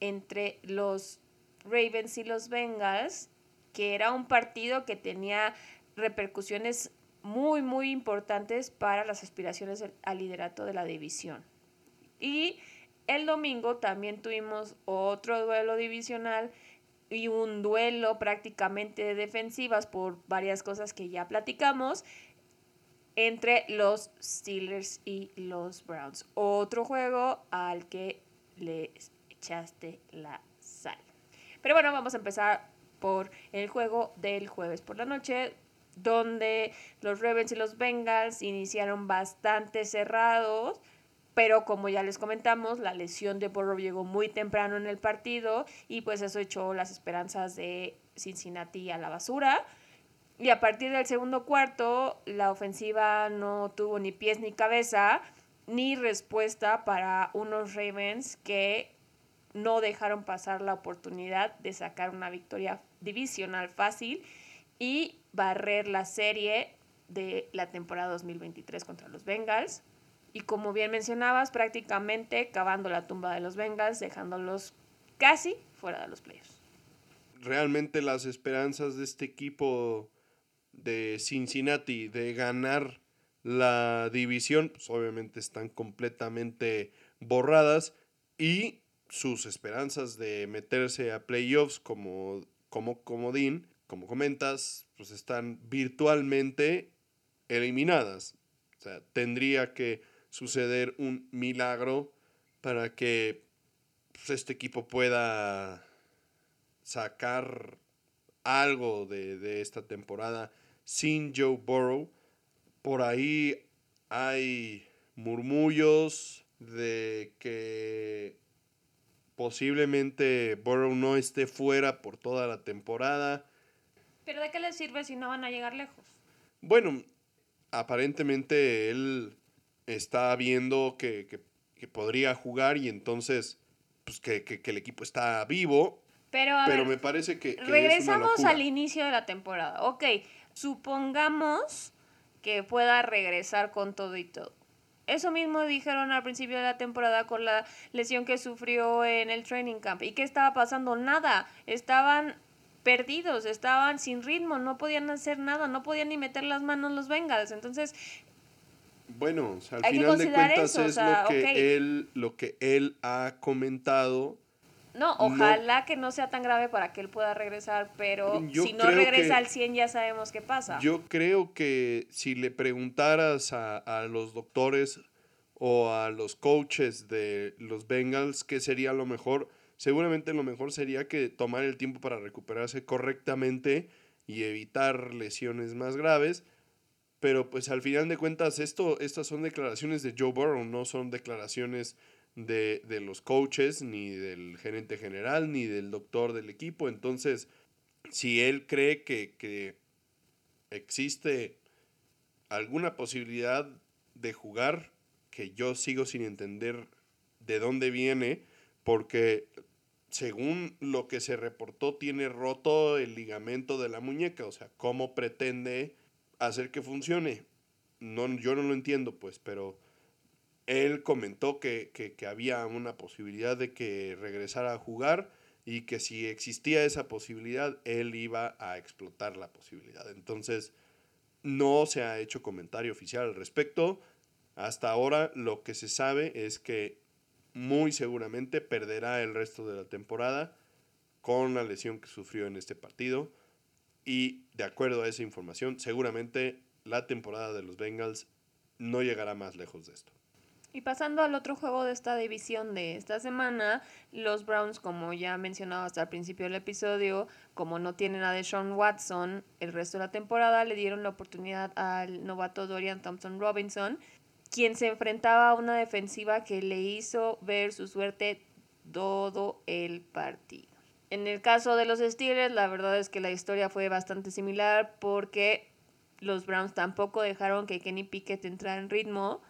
entre los Ravens y los Bengals, que era un partido que tenía repercusiones muy, muy importantes para las aspiraciones al liderato de la división. Y el domingo también tuvimos otro duelo divisional y un duelo prácticamente de defensivas por varias cosas que ya platicamos entre los Steelers y los Browns. Otro juego al que le echaste la sal. Pero bueno, vamos a empezar por el juego del jueves por la noche, donde los Ravens y los Bengals iniciaron bastante cerrados, pero como ya les comentamos, la lesión de Burrow llegó muy temprano en el partido y pues eso echó las esperanzas de Cincinnati a la basura. Y a partir del segundo cuarto, la ofensiva no tuvo ni pies ni cabeza, ni respuesta para unos Ravens que no dejaron pasar la oportunidad de sacar una victoria divisional fácil y barrer la serie de la temporada 2023 contra los Bengals. Y como bien mencionabas, prácticamente cavando la tumba de los Bengals, dejándolos casi fuera de los playoffs. Realmente las esperanzas de este equipo de Cincinnati de ganar la división, pues obviamente están completamente borradas y sus esperanzas de meterse a playoffs como, como comodín como comentas, pues están virtualmente eliminadas. O sea, tendría que suceder un milagro para que pues, este equipo pueda sacar algo de, de, esta temporada sin Joe Burrow. Por ahí hay murmullos de que posiblemente Burrow no esté fuera por toda la temporada. ¿Pero de qué les sirve si no van a llegar lejos? Bueno, aparentemente él está viendo que, podría jugar y entonces, pues que, el equipo está vivo. Pero, pero me parece que... regresamos al inicio de la temporada. Ok, supongamos que pueda regresar con todo y todo. Eso mismo dijeron al principio de la temporada con la lesión que sufrió en el training camp. ¿Y qué estaba pasando? Nada. Estaban perdidos, estaban sin ritmo, no podían hacer nada, no podían ni meter las manos los Bengals. Entonces, bueno, al final de cuentas es lo que él lo que él ha comentado. No, ojalá que no sea tan grave para que él pueda regresar, pero si no regresa al 100 ya sabemos qué pasa. Yo creo que si le preguntaras a, a los doctores o a los coaches de los Bengals qué sería lo mejor, seguramente lo mejor sería que tomar el tiempo para recuperarse correctamente y evitar lesiones más graves. Pero pues al final de cuentas esto, estas son declaraciones de Joe Burrow, no son declaraciones de, los coaches, ni del gerente general, ni del doctor del equipo. Entonces, si él cree que, que existe alguna posibilidad de jugar, que yo sigo sin entender de dónde viene, porque según lo que se reportó, tiene roto el ligamento de la muñeca. O sea, ¿cómo pretende hacer que funcione? No, yo no lo entiendo, pues, pero él comentó que, había una posibilidad de que regresara a jugar y que si existía esa posibilidad, él iba a explotar la posibilidad. Entonces, no se ha hecho comentario oficial al respecto. Hasta ahora lo que se sabe es que muy seguramente perderá el resto de la temporada con la lesión que sufrió en este partido. Y de acuerdo a esa información, seguramente la temporada de los Bengals no llegará más lejos de esto. Y pasando al otro juego de esta división de esta semana, los Browns, como ya mencionado hasta el principio del episodio, como no tienen a Deshaun Watson el resto de la temporada, le dieron la oportunidad al novato Dorian Thompson Robinson, quien se enfrentaba a una defensiva que le hizo ver su suerte todo el partido. En el caso de los Steelers, la verdad es que la historia fue bastante similar porque los Browns tampoco dejaron que Kenny Pickett entrara en ritmo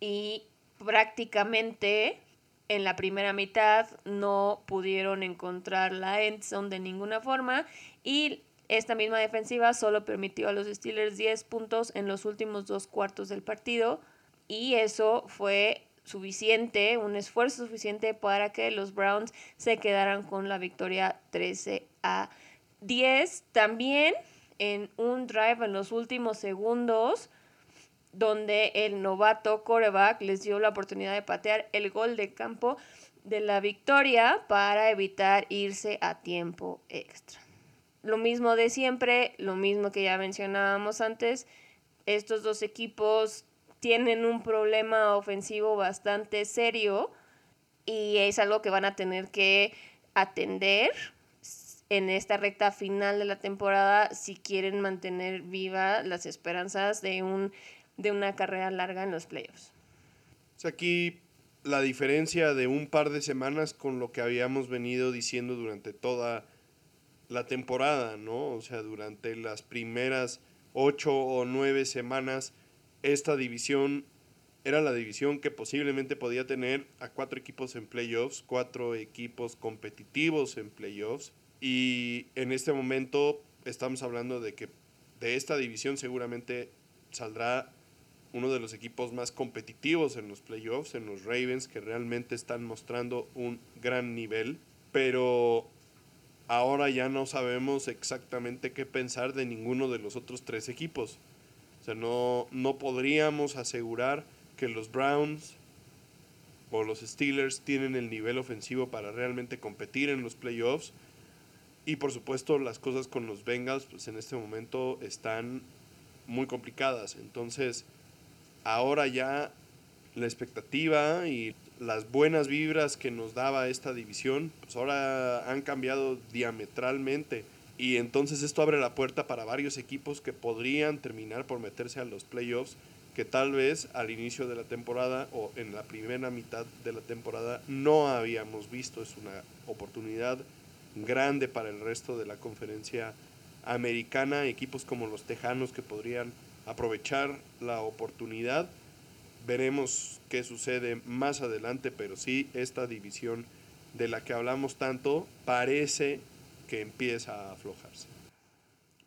y prácticamente en la primera mitad no pudieron encontrar la end zone de ninguna forma y esta misma defensiva solo permitió a los Steelers 10 puntos en los últimos dos cuartos del partido y eso fue suficiente, un esfuerzo suficiente para que los Browns se quedaran con la victoria 13 a 10. También en un drive en los últimos segundos donde el novato coreback les dio la oportunidad de patear el gol de campo de la victoria para evitar irse a tiempo extra. Lo mismo de siempre, lo mismo que ya mencionábamos antes, estos dos equipos tienen un problema ofensivo bastante serio y es algo que van a tener que atender en esta recta final de la temporada si quieren mantener viva las esperanzas de un de una carrera larga en los playoffs. aquí la diferencia de un par de semanas con lo que habíamos venido diciendo durante toda la temporada, ¿no? O sea, durante las primeras ocho o nueve semanas, esta división era la división que posiblemente podía tener a cuatro equipos en playoffs, cuatro equipos competitivos en playoffs. Y en este momento estamos hablando de que de esta división seguramente saldrá uno de los equipos más competitivos en los playoffs, en los Ravens, que realmente están mostrando un gran nivel, pero ahora ya no sabemos exactamente qué pensar de ninguno de los otros tres equipos. O sea, no, no podríamos asegurar que los Browns o los Steelers tienen el nivel ofensivo para realmente competir en los playoffs. Y por supuesto las cosas con los Bengals pues en este momento están muy complicadas. Entonces, ahora ya la expectativa y las buenas vibras que nos daba esta división, pues ahora han cambiado diametralmente. Y entonces esto abre la puerta para varios equipos que podrían terminar por meterse a los playoffs, que tal vez al inicio de la temporada o en la primera mitad de la temporada no habíamos visto. Es una oportunidad grande para el resto de la conferencia americana, equipos como los Tejanos que podrían aprovechar la oportunidad. Veremos qué sucede más adelante, pero sí, esta división de la que hablamos tanto parece que empieza a aflojarse.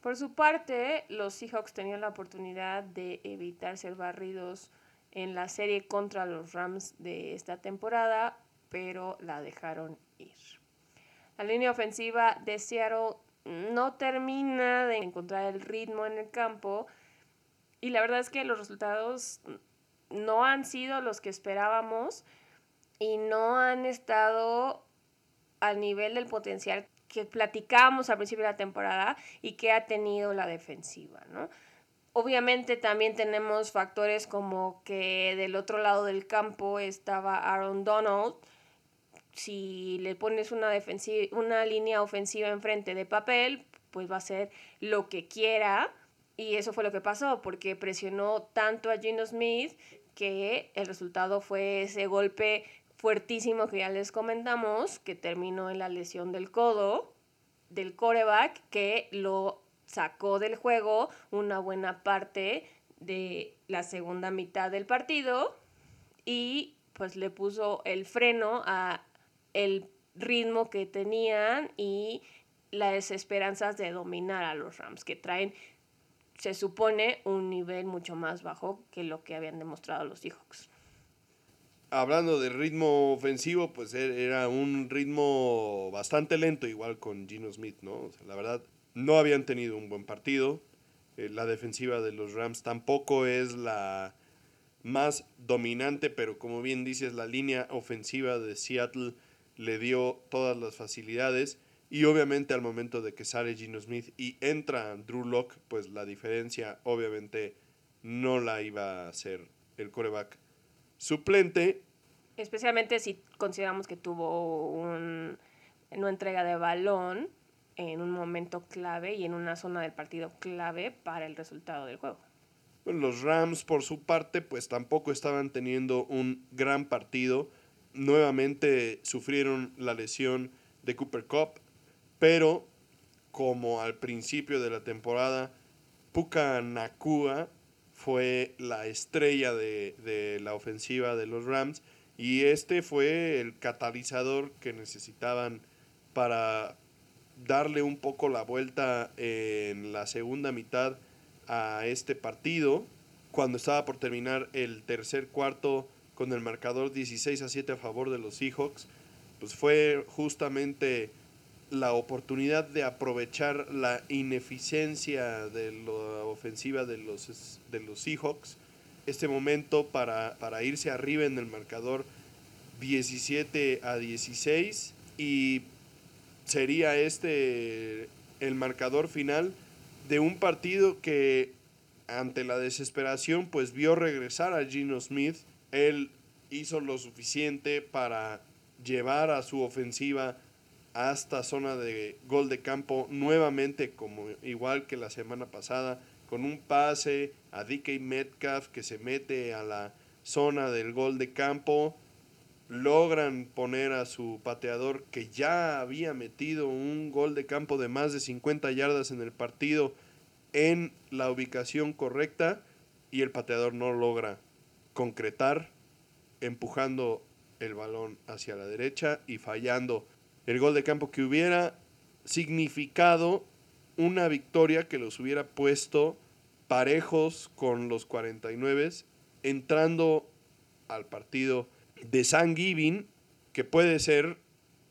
Por su parte, los Seahawks tenían la oportunidad de evitar ser barridos en la serie contra los Rams de esta temporada, pero la dejaron ir. La línea ofensiva de Seattle no termina de encontrar el ritmo en el campo y la verdad es que los resultados no han sido los que esperábamos y no han estado al nivel del potencial que platicábamos al principio de la temporada y que ha tenido la defensiva, ¿no? Obviamente también tenemos factores como que del otro lado del campo estaba Aaron Donald. Si le pones una, una línea ofensiva enfrente de papel, pues va a ser lo que quiera y eso fue lo que pasó, porque presionó tanto a Gino Smith que el resultado fue ese golpe fuertísimo que ya les comentamos, que terminó en la lesión del codo del coreback, que lo sacó del juego una buena parte de la segunda mitad del partido y pues le puso el freno a el ritmo que tenían y las esperanzas de dominar a los Rams que traen se supone un nivel mucho más bajo que lo que habían demostrado los Seahawks. Hablando de ritmo ofensivo, pues e-, era un ritmo bastante lento, igual con Gino Smith, ¿no? la verdad, no habían tenido un buen partido. Eh, la defensiva de los Rams tampoco es la más dominante, pero como bien dices, la línea ofensiva de Seattle le dio todas las facilidades. Y obviamente al momento de que sale Gino Smith y entra Drew Locke, pues la diferencia obviamente no la iba a hacer el coreback suplente. Especialmente si consideramos que tuvo un, una entrega de balón en un momento clave y en una zona del partido clave para el resultado del juego. Los Rams, por su parte, pues tampoco estaban teniendo un gran partido. Nuevamente sufrieron la lesión de Cooper Cup, pero como al principio de la temporada, Puka Nakua fue la estrella de, de, la ofensiva de los Rams y este fue el catalizador que necesitaban para darle un poco la vuelta en la segunda mitad a este partido cuando estaba por terminar el tercer cuarto con el marcador 16 a 7 a favor de los Seahawks, pues fue justamente la oportunidad de aprovechar la ineficiencia de la ofensiva de los, de los Seahawks, este momento para, para irse arriba en el marcador 17 a 16 y sería este el marcador final de un partido que ante la desesperación pues vio regresar a Gino Smith. Él hizo lo suficiente para llevar a su ofensiva hasta zona de gol de campo nuevamente como igual que la semana pasada con un pase a DK Metcalf que se mete a la zona del gol de campo. Logran poner a su pateador que ya había metido un gol de campo de más de 50 yardas en el partido en la ubicación correcta y el pateador no logra concretar empujando el balón hacia la derecha y fallando el gol de campo que hubiera significado una victoria que los hubiera puesto parejos con los 49 entrando al partido de San Giving que puede ser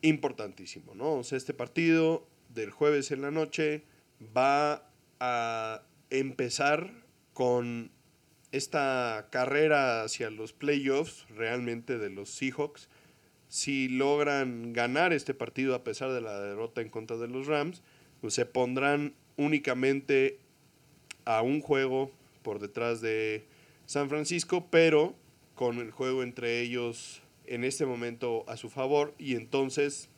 importantísimo, ¿no? O sea, este partido del jueves en la noche va a empezar con esta carrera hacia los playoffs realmente de los Seahawks. Si logran ganar este partido a pesar de la derrota en contra de los Rams, pues se pondrán únicamente a un juego por detrás de San Francisco, pero con el juego entre ellos en este momento a su favor y entonces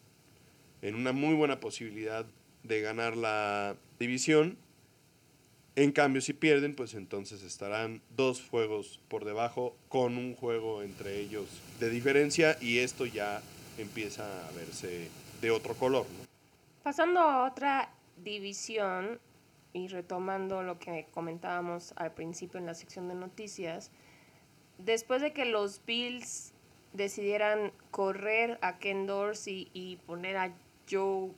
en una muy buena posibilidad de ganar la división. En cambio, si pierden, pues entonces estarán dos juegos por debajo con un juego entre ellos de diferencia y esto ya empieza a verse de otro color. Pasando a otra división y retomando lo que comentábamos al principio en la sección de noticias, después de que los Bills decidieran correr a Ken Dorsey y poner a Joe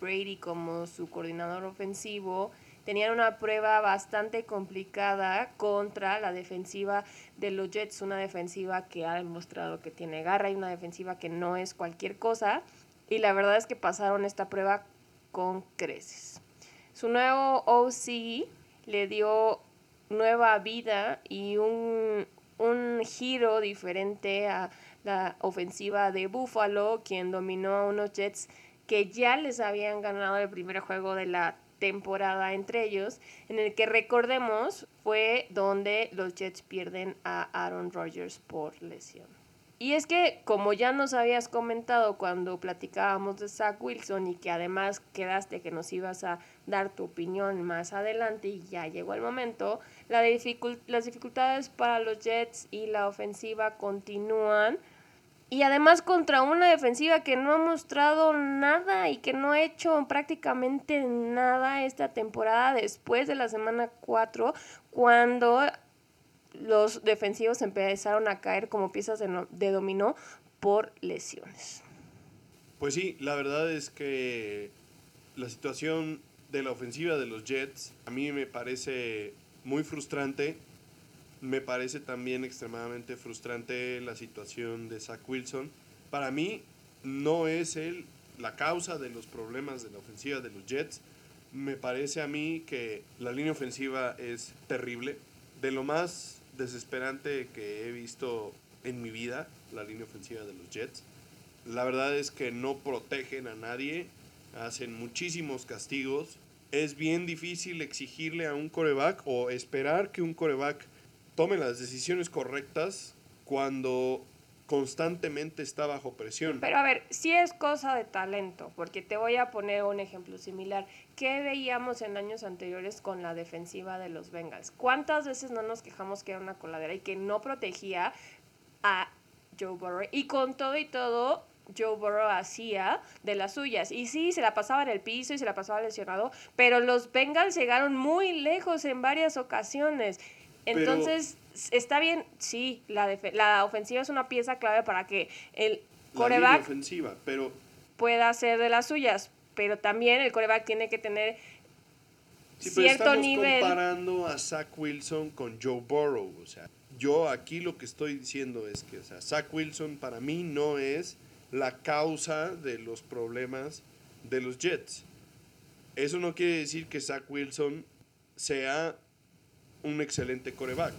Brady como su coordinador ofensivo, tenían una prueba bastante complicada contra la defensiva de los Jets, una defensiva que ha demostrado que tiene garra y una defensiva que no es cualquier cosa. Y la verdad es que pasaron esta prueba con creces. Su nuevo OC le dio nueva vida y un, un giro diferente a la ofensiva de Buffalo, quien dominó a unos Jets que ya les habían ganado el primer juego de la temporada entre ellos, en el que recordemos fue donde los Jets pierden a Aaron Rodgers por lesión. Y es que, como ya nos habías comentado cuando platicábamos de Zach Wilson y que además quedaste que nos ibas a dar tu opinión más adelante y ya llegó el momento, la las dificultades para los Jets y la ofensiva continúan. Y además contra una defensiva que no ha mostrado nada y que no ha hecho prácticamente nada esta temporada después de la semana 4, cuando los defensivos empezaron a caer como piezas de, de dominó por lesiones. Pues sí, la verdad es que la situación de la ofensiva de los Jets a mí me parece muy frustrante Me parece también extremadamente frustrante la situación de Zach Wilson. Para mí no es él la causa de los problemas de la ofensiva de los Jets. Me parece a mí que la línea ofensiva es terrible. De lo más desesperante que he visto en mi vida, la línea ofensiva de los Jets. La verdad es que no protegen a nadie, hacen muchísimos castigos. Es bien difícil exigirle a un coreback o esperar que un coreback tome las decisiones correctas cuando constantemente está bajo presión. Pero a ver, si es cosa de talento, porque te voy a poner un ejemplo similar. ¿Qué veíamos en años anteriores con la defensiva de los Bengals? ¿Cuántas veces no nos quejamos que era una coladera y que no protegía a Joe Burrow? Y con todo y todo, Joe Burrow hacía de las suyas. Y sí, se la pasaba en el piso y se la pasaba lesionado, pero los Bengals llegaron muy lejos en varias ocasiones. Entonces, está bien, sí, la, la ofensiva es una pieza clave para que el coreback ofensiva, pero... pueda hacer de las suyas, pero también el coreback tiene que tener cierto nivel. comparando a Zach Wilson con Joe Burrow, o sea, yo aquí lo que estoy diciendo es que, o sea, Zach Wilson para mí no es la causa de los problemas de los Jets. Eso no quiere decir que Zach Wilson sea un excelente coreback.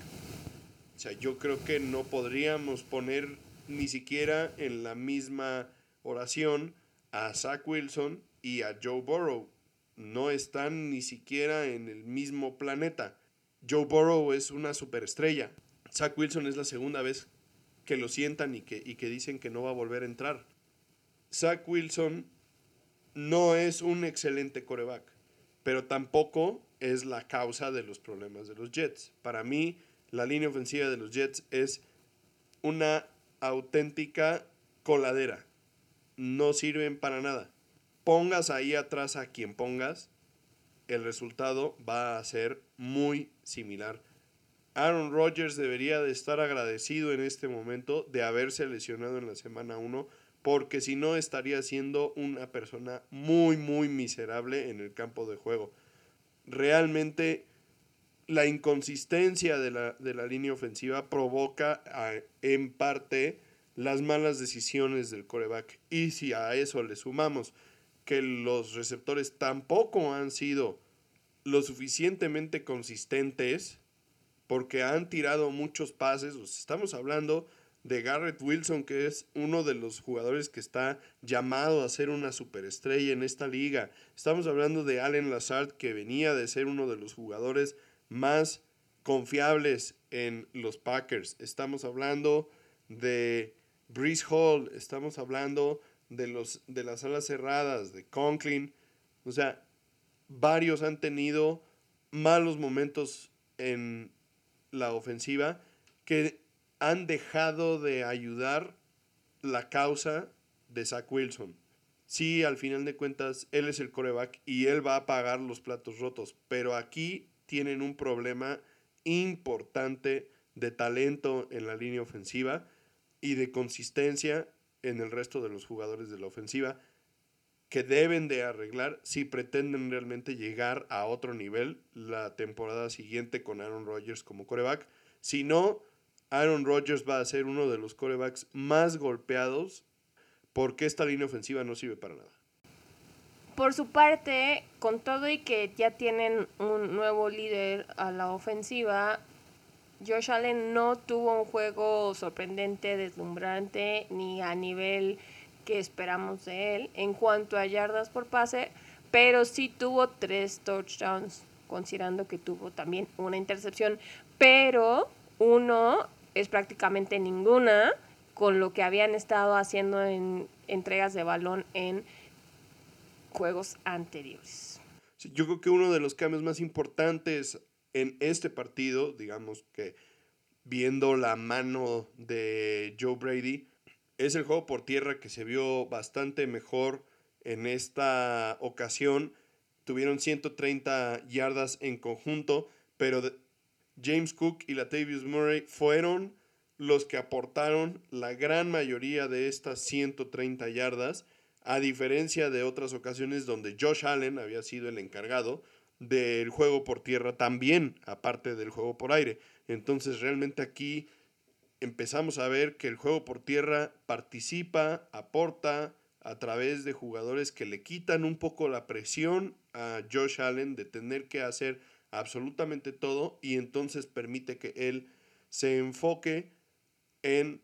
O sea, yo creo que no podríamos poner ni siquiera en la misma oración a Zach Wilson y a Joe Burrow. No están ni siquiera en el mismo planeta. Joe Burrow es una superestrella. Zach Wilson es la segunda vez que lo sientan y que, y que dicen que no va a volver a entrar. Zach Wilson no es un excelente coreback, pero tampoco es la causa de los problemas de los Jets. Para mí, la línea ofensiva de los Jets es una auténtica coladera. No sirven para nada. Pongas ahí atrás a quien pongas, el resultado va a ser muy similar. Aaron Rodgers debería de estar agradecido en este momento de haberse lesionado en la semana 1, porque si no estaría siendo una persona muy, muy miserable en el campo de juego realmente la inconsistencia de la, línea ofensiva provoca en parte las malas decisiones del coreback. Y si a eso le sumamos que los receptores tampoco han sido lo suficientemente consistentes porque han tirado muchos pases, estamos hablando de Garrett Wilson, que es uno de los jugadores que está llamado a ser una superestrella en esta liga. Estamos hablando de Allen Lazard, que venía de ser uno de los jugadores más confiables en los Packers. Estamos hablando de Breeze Hall, estamos hablando de, los, de las alas cerradas, de Conklin. O sea, varios han tenido malos momentos en la ofensiva que han dejado de ayudar la causa de Zach Wilson. Sí, al final de cuentas, él es el coreback y él va a pagar los platos rotos, pero aquí tienen un problema importante de talento en la línea ofensiva y de consistencia en el resto de los jugadores de la ofensiva que deben de arreglar si pretenden realmente llegar a otro nivel la temporada siguiente con Aaron Rodgers como coreback. Si no, Aaron Rodgers va a ser uno de los corebacks más golpeados porque esta línea ofensiva no sirve para nada. Por su parte, con todo y que ya tienen un nuevo líder a la ofensiva, Josh Allen no tuvo un juego sorprendente, deslumbrante, ni a nivel que esperamos de él en cuanto a yardas por pase, pero sí tuvo tres touchdowns, considerando que tuvo también una intercepción, pero uno es prácticamente ninguna con lo que habían estado haciendo en entregas de balón en juegos anteriores. yo creo que uno de los cambios más importantes en este partido, digamos que viendo la mano de Joe Brady, es el juego por tierra que se vio bastante mejor en esta ocasión. Tuvieron 130 yardas en conjunto, pero James Cook y Latavius Murray fueron los que aportaron la gran mayoría de estas 130 yardas, a diferencia de otras ocasiones donde Josh Allen había sido el encargado del juego por tierra también, aparte del juego por aire. Entonces realmente aquí empezamos a ver que el juego por tierra participa, aporta a través de jugadores que le quitan un poco la presión a Josh Allen de tener que hacer absolutamente todo y entonces permite que él se enfoque en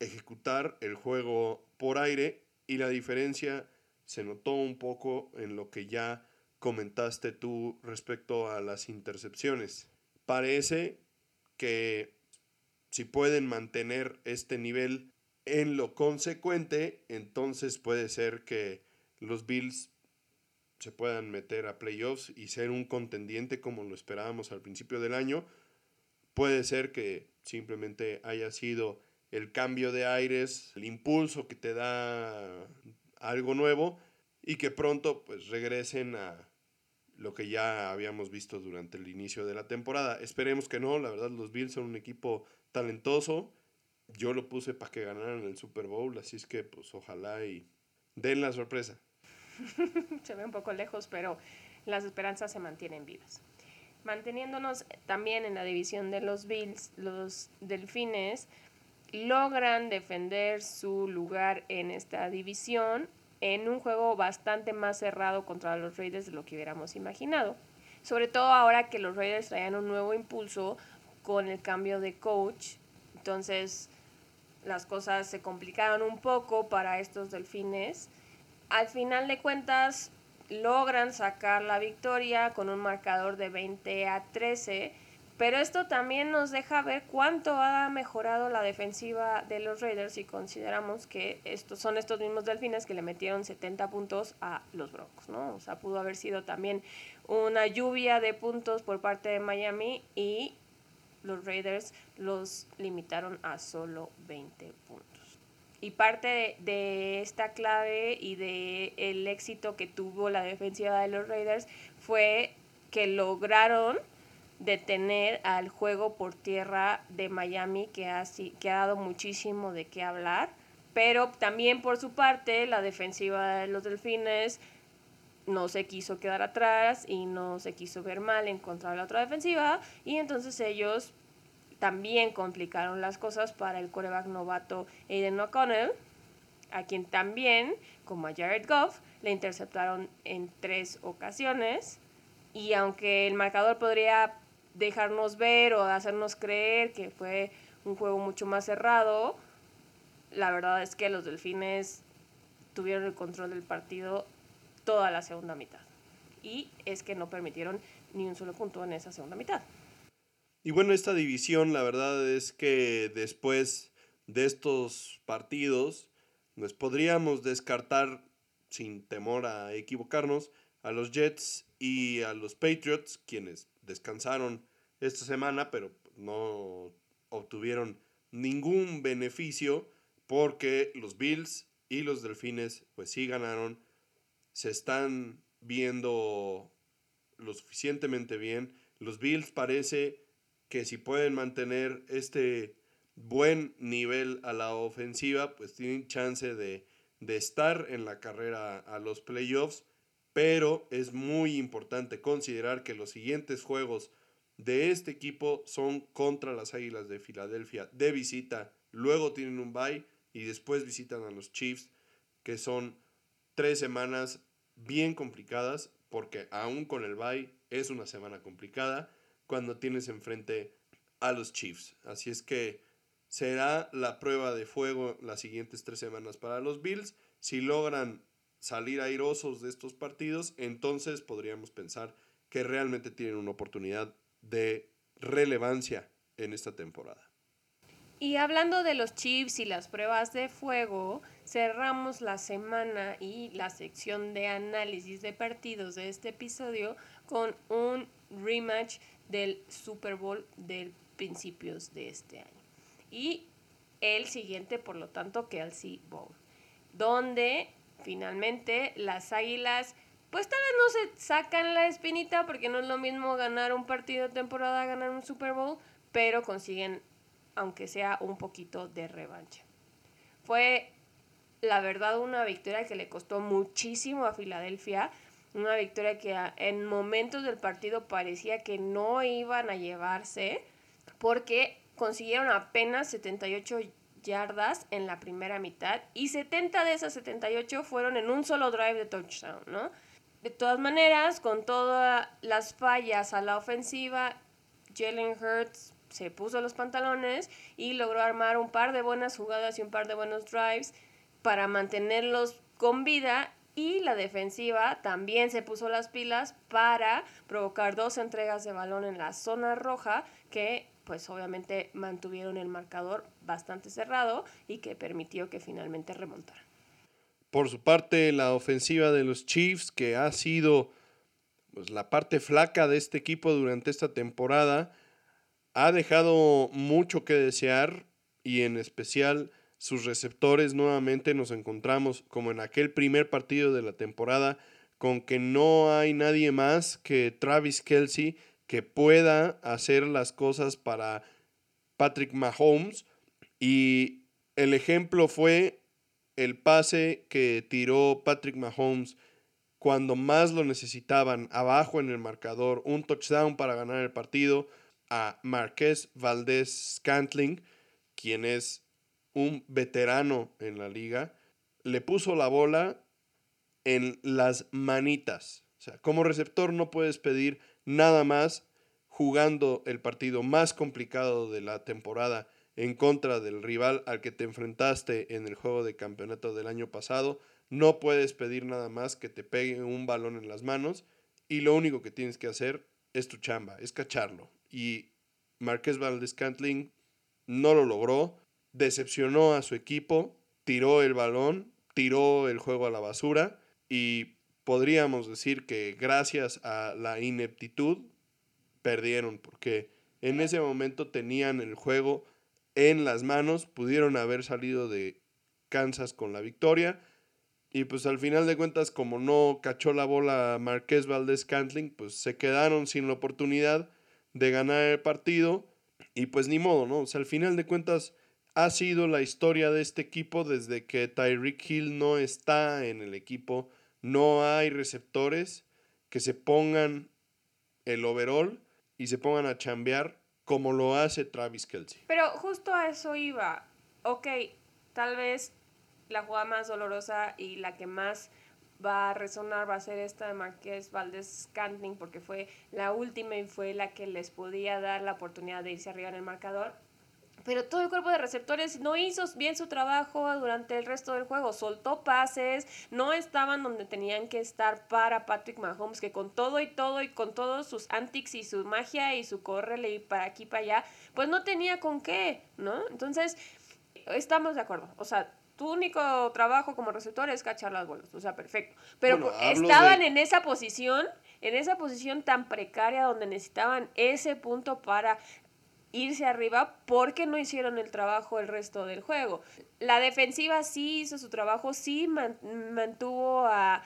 ejecutar el juego por aire y la diferencia se notó un poco en lo que ya comentaste tú respecto a las intercepciones. Parece que si pueden mantener este nivel en lo consecuente, entonces puede ser que los Bills se puedan meter a playoffs y ser un contendiente como lo esperábamos al principio del año. Puede ser que simplemente haya sido el cambio de aires, el impulso que te da algo nuevo y que pronto pues regresen a lo que ya habíamos visto durante el inicio de la temporada. Esperemos que no, la verdad los Bills son un equipo talentoso. Yo lo puse para que ganaran el Super Bowl, así es que pues ojalá y den la sorpresa. se ve un poco lejos, pero las esperanzas se mantienen vivas. Manteniéndonos también en la división de los Bills, los Delfines logran defender su lugar en esta división en un juego bastante más cerrado contra los Raiders de lo que hubiéramos imaginado. Sobre todo ahora que los Raiders traían un nuevo impulso con el cambio de coach. Entonces las cosas se complicaron un poco para estos delfines. Al final de cuentas logran sacar la victoria con un marcador de 20 a 13 pero esto también nos deja ver cuánto ha mejorado la defensiva de los Raiders si consideramos que estos son estos mismos delfines que le metieron 70 puntos a los Broncos, ¿no? O sea, pudo haber sido también una lluvia de puntos por parte de Miami y los Raiders los limitaron a solo 20 puntos. Y parte de, esta clave y de el éxito que tuvo la defensiva de los Raiders fue que lograron detener al juego por tierra de Miami que ha, que ha dado muchísimo de qué hablar. Pero también por su parte la defensiva de los Delfines no se quiso quedar atrás y no se quiso ver mal en contra de la otra defensiva y entonces ellos también complicaron las cosas para el coreback novato Aiden O'Connell, a quien también, como a Jared Goff, le interceptaron en tres ocasiones. Y aunque el marcador podría dejarnos ver o hacernos creer que fue un juego mucho más cerrado, la verdad es que los delfines tuvieron el control del partido toda la segunda mitad. Y es que no permitieron ni un solo punto en esa segunda mitad. Y bueno, esta división, la verdad es que después de estos partidos, nos podríamos descartar, sin temor a equivocarnos, a los Jets y a los Patriots, quienes descansaron esta semana, pero no obtuvieron ningún beneficio porque los Bills y los Delfines pues sí ganaron, se están viendo lo suficientemente bien. Los Bills parece que si pueden mantener este buen nivel a la ofensiva, pues tienen chance de, de estar en la carrera a los playoffs pero es muy importante considerar que los siguientes juegos de este equipo son contra las Águilas de Filadelfia de visita, luego tienen un bye y después visitan a los Chiefs, que son tres semanas bien complicadas, porque aún con el bye es una semana complicada cuando tienes enfrente a los Chiefs. Así es que será la prueba de fuego las siguientes tres semanas para los Bills. Si logran salir airosos de estos partidos, entonces podríamos pensar que realmente tienen una oportunidad de relevancia en esta temporada. Y hablando de los chips y las pruebas de fuego, cerramos la semana y la sección de análisis de partidos de este episodio con un rematch del Super Bowl de principios de este año. Y el siguiente, por lo tanto, que Sea Bowl, donde finalmente las Águilas pues tal vez no se sacan la espinita porque no es lo mismo ganar un partido de temporada, ganar un Super Bowl, pero consiguen aunque sea un poquito de revancha. Fue la verdad una victoria que le costó muchísimo a Filadelfia, una victoria que en momentos del partido parecía que no iban a llevarse, porque consiguieron apenas 78 yardas en la primera mitad y 70 de esas 78 fueron en un solo drive de touchdown, ¿no? De todas maneras, con todas las fallas a la ofensiva, Jalen Hurts se puso los pantalones y logró armar un par de buenas jugadas y un par de buenos drives para mantenerlos con vida y la defensiva también se puso las pilas para provocar dos entregas de balón en la zona roja que pues obviamente mantuvieron el marcador bastante cerrado y que permitió que finalmente remontara. Por su parte, la ofensiva de los Chiefs, que ha sido pues, la parte flaca de este equipo durante esta temporada, ha dejado mucho que desear y en especial sus receptores nuevamente nos encontramos como en aquel primer partido de la temporada con que no hay nadie más que Travis Kelsey que pueda hacer las cosas para Patrick Mahomes. Y el ejemplo fue el pase que tiró Patrick Mahomes cuando más lo necesitaban abajo en el marcador, un touchdown para ganar el partido a Marqués Valdés Scantling, quien es un veterano en la liga, le puso la bola en las manitas. O sea, como receptor no puedes pedir nada más jugando el partido más complicado de la temporada en contra del rival al que te enfrentaste en el juego de campeonato del año pasado. No puedes pedir nada más que te pegue un balón en las manos y lo único que tienes que hacer es tu chamba, es cacharlo. Y Marqués Valdez Cantling no lo logró, decepcionó a su equipo, tiró el balón, tiró el juego a la basura y podríamos decir que gracias a la ineptitud perdieron porque en ese momento tenían el juego en las manos, pudieron haber salido de Kansas con la victoria. Y pues al final de cuentas, como no cachó la bola Marqués Valdés Cantling, pues se quedaron sin la oportunidad de ganar el partido. Y pues ni modo, ¿no? O sea, al final de cuentas ha sido la historia de este equipo desde que Tyreek Hill no está en el equipo. No hay receptores que se pongan el overall y se pongan a chambear como lo hace Travis Kelsey. Pero justo a eso iba. Ok, tal vez la jugada más dolorosa y la que más va a resonar va a ser esta de Marqués Valdés Cantling porque fue la última y fue la que les podía dar la oportunidad de irse arriba en el marcador pero todo el cuerpo de receptores no hizo bien su trabajo durante el resto del juego, soltó pases, no estaban donde tenían que estar para Patrick Mahomes, que con todo y todo y con todos sus antics y su magia y su córrele y para aquí para allá, pues no tenía con qué, ¿no? Entonces, estamos de acuerdo, o sea, tu único trabajo como receptor es cachar las bolas, o sea, perfecto. Pero estaban en esa posición, en esa posición tan precaria donde necesitaban ese punto para irse arriba porque no hicieron el trabajo el resto del juego. La defensiva sí hizo su trabajo, sí mantuvo a,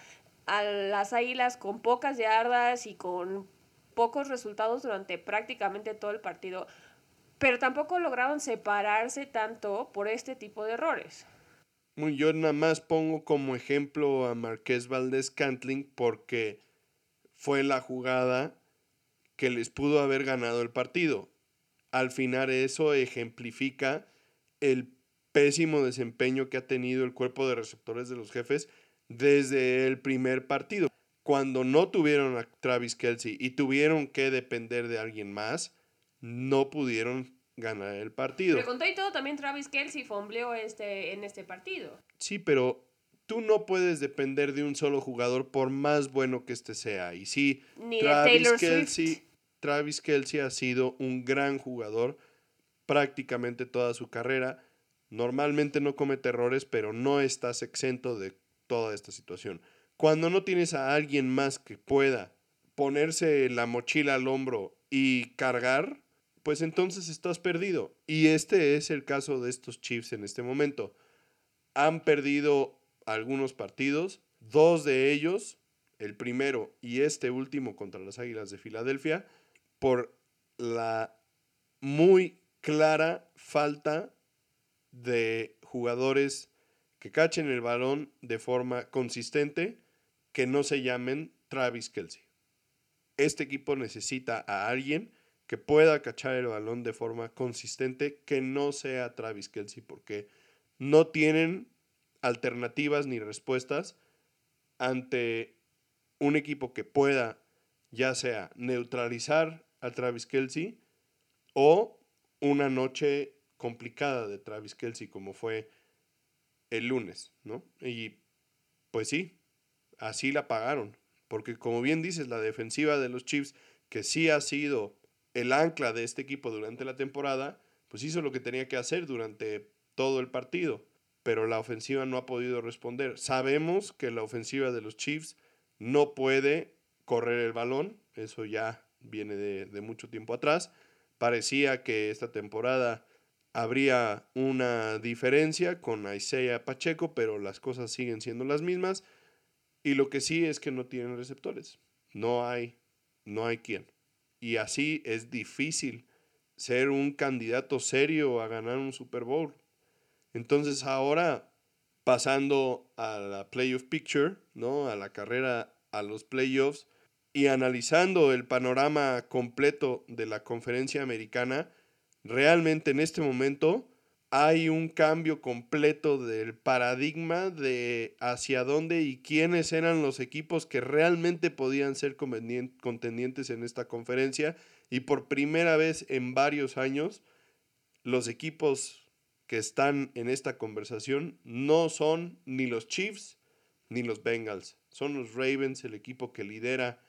a las Águilas con pocas yardas y con pocos resultados durante prácticamente todo el partido, pero tampoco lograron separarse tanto por este tipo de errores. Yo nada más pongo como ejemplo a Marqués Valdés Cantling porque fue la jugada que les pudo haber ganado el partido al final eso ejemplifica el pésimo desempeño que ha tenido el cuerpo de receptores de los jefes desde el primer partido. Cuando no tuvieron a Travis Kelsey y tuvieron que depender de alguien más, no pudieron ganar el partido. Pero con todo y todo, también Travis Kelsey fombleó este, en este partido. Sí, pero tú no puedes depender de un solo jugador por más bueno que este sea. Y sí, Ni Travis Kelsey Travis Kelsey ha sido un gran jugador prácticamente toda su carrera. Normalmente no comete errores, pero no estás exento de toda esta situación. Cuando no tienes a alguien más que pueda ponerse la mochila al hombro y cargar, pues entonces estás perdido. Y este es el caso de estos Chiefs en este momento. Han perdido algunos partidos, dos de ellos, el primero y este último contra las Águilas de Filadelfia, por la muy clara falta de jugadores que cachen el balón de forma consistente que no se llamen Travis Kelsey. Este equipo necesita a alguien que pueda cachar el balón de forma consistente, que no sea Travis Kelsey, porque no tienen alternativas ni respuestas ante un equipo que pueda ya sea neutralizar a Travis Kelsey o una noche complicada de Travis Kelsey como fue el lunes, ¿no? Y pues sí, así la pagaron, porque como bien dices, la defensiva de los Chiefs, que sí ha sido el ancla de este equipo durante la temporada, pues hizo lo que tenía que hacer durante todo el partido, pero la ofensiva no ha podido responder. Sabemos que la ofensiva de los Chiefs no puede correr el balón, eso ya viene de, mucho tiempo atrás. Parecía que esta temporada habría una diferencia con Isaiah Pacheco, pero las cosas siguen siendo las mismas. Y lo que sí es que no tienen receptores. No hay, no hay quien. Y así es difícil ser un candidato serio a ganar un Super Bowl. Entonces ahora, pasando a la playoff picture, ¿no? A la carrera a los playoffs y analizando el panorama completo de la conferencia americana, realmente en este momento hay un cambio completo del paradigma de hacia dónde y quiénes eran los equipos que realmente podían ser contendientes en esta conferencia. Y por primera vez en varios años, los equipos que están en esta conversación no son ni los Chiefs ni los Bengals. Son los Ravens el equipo que lidera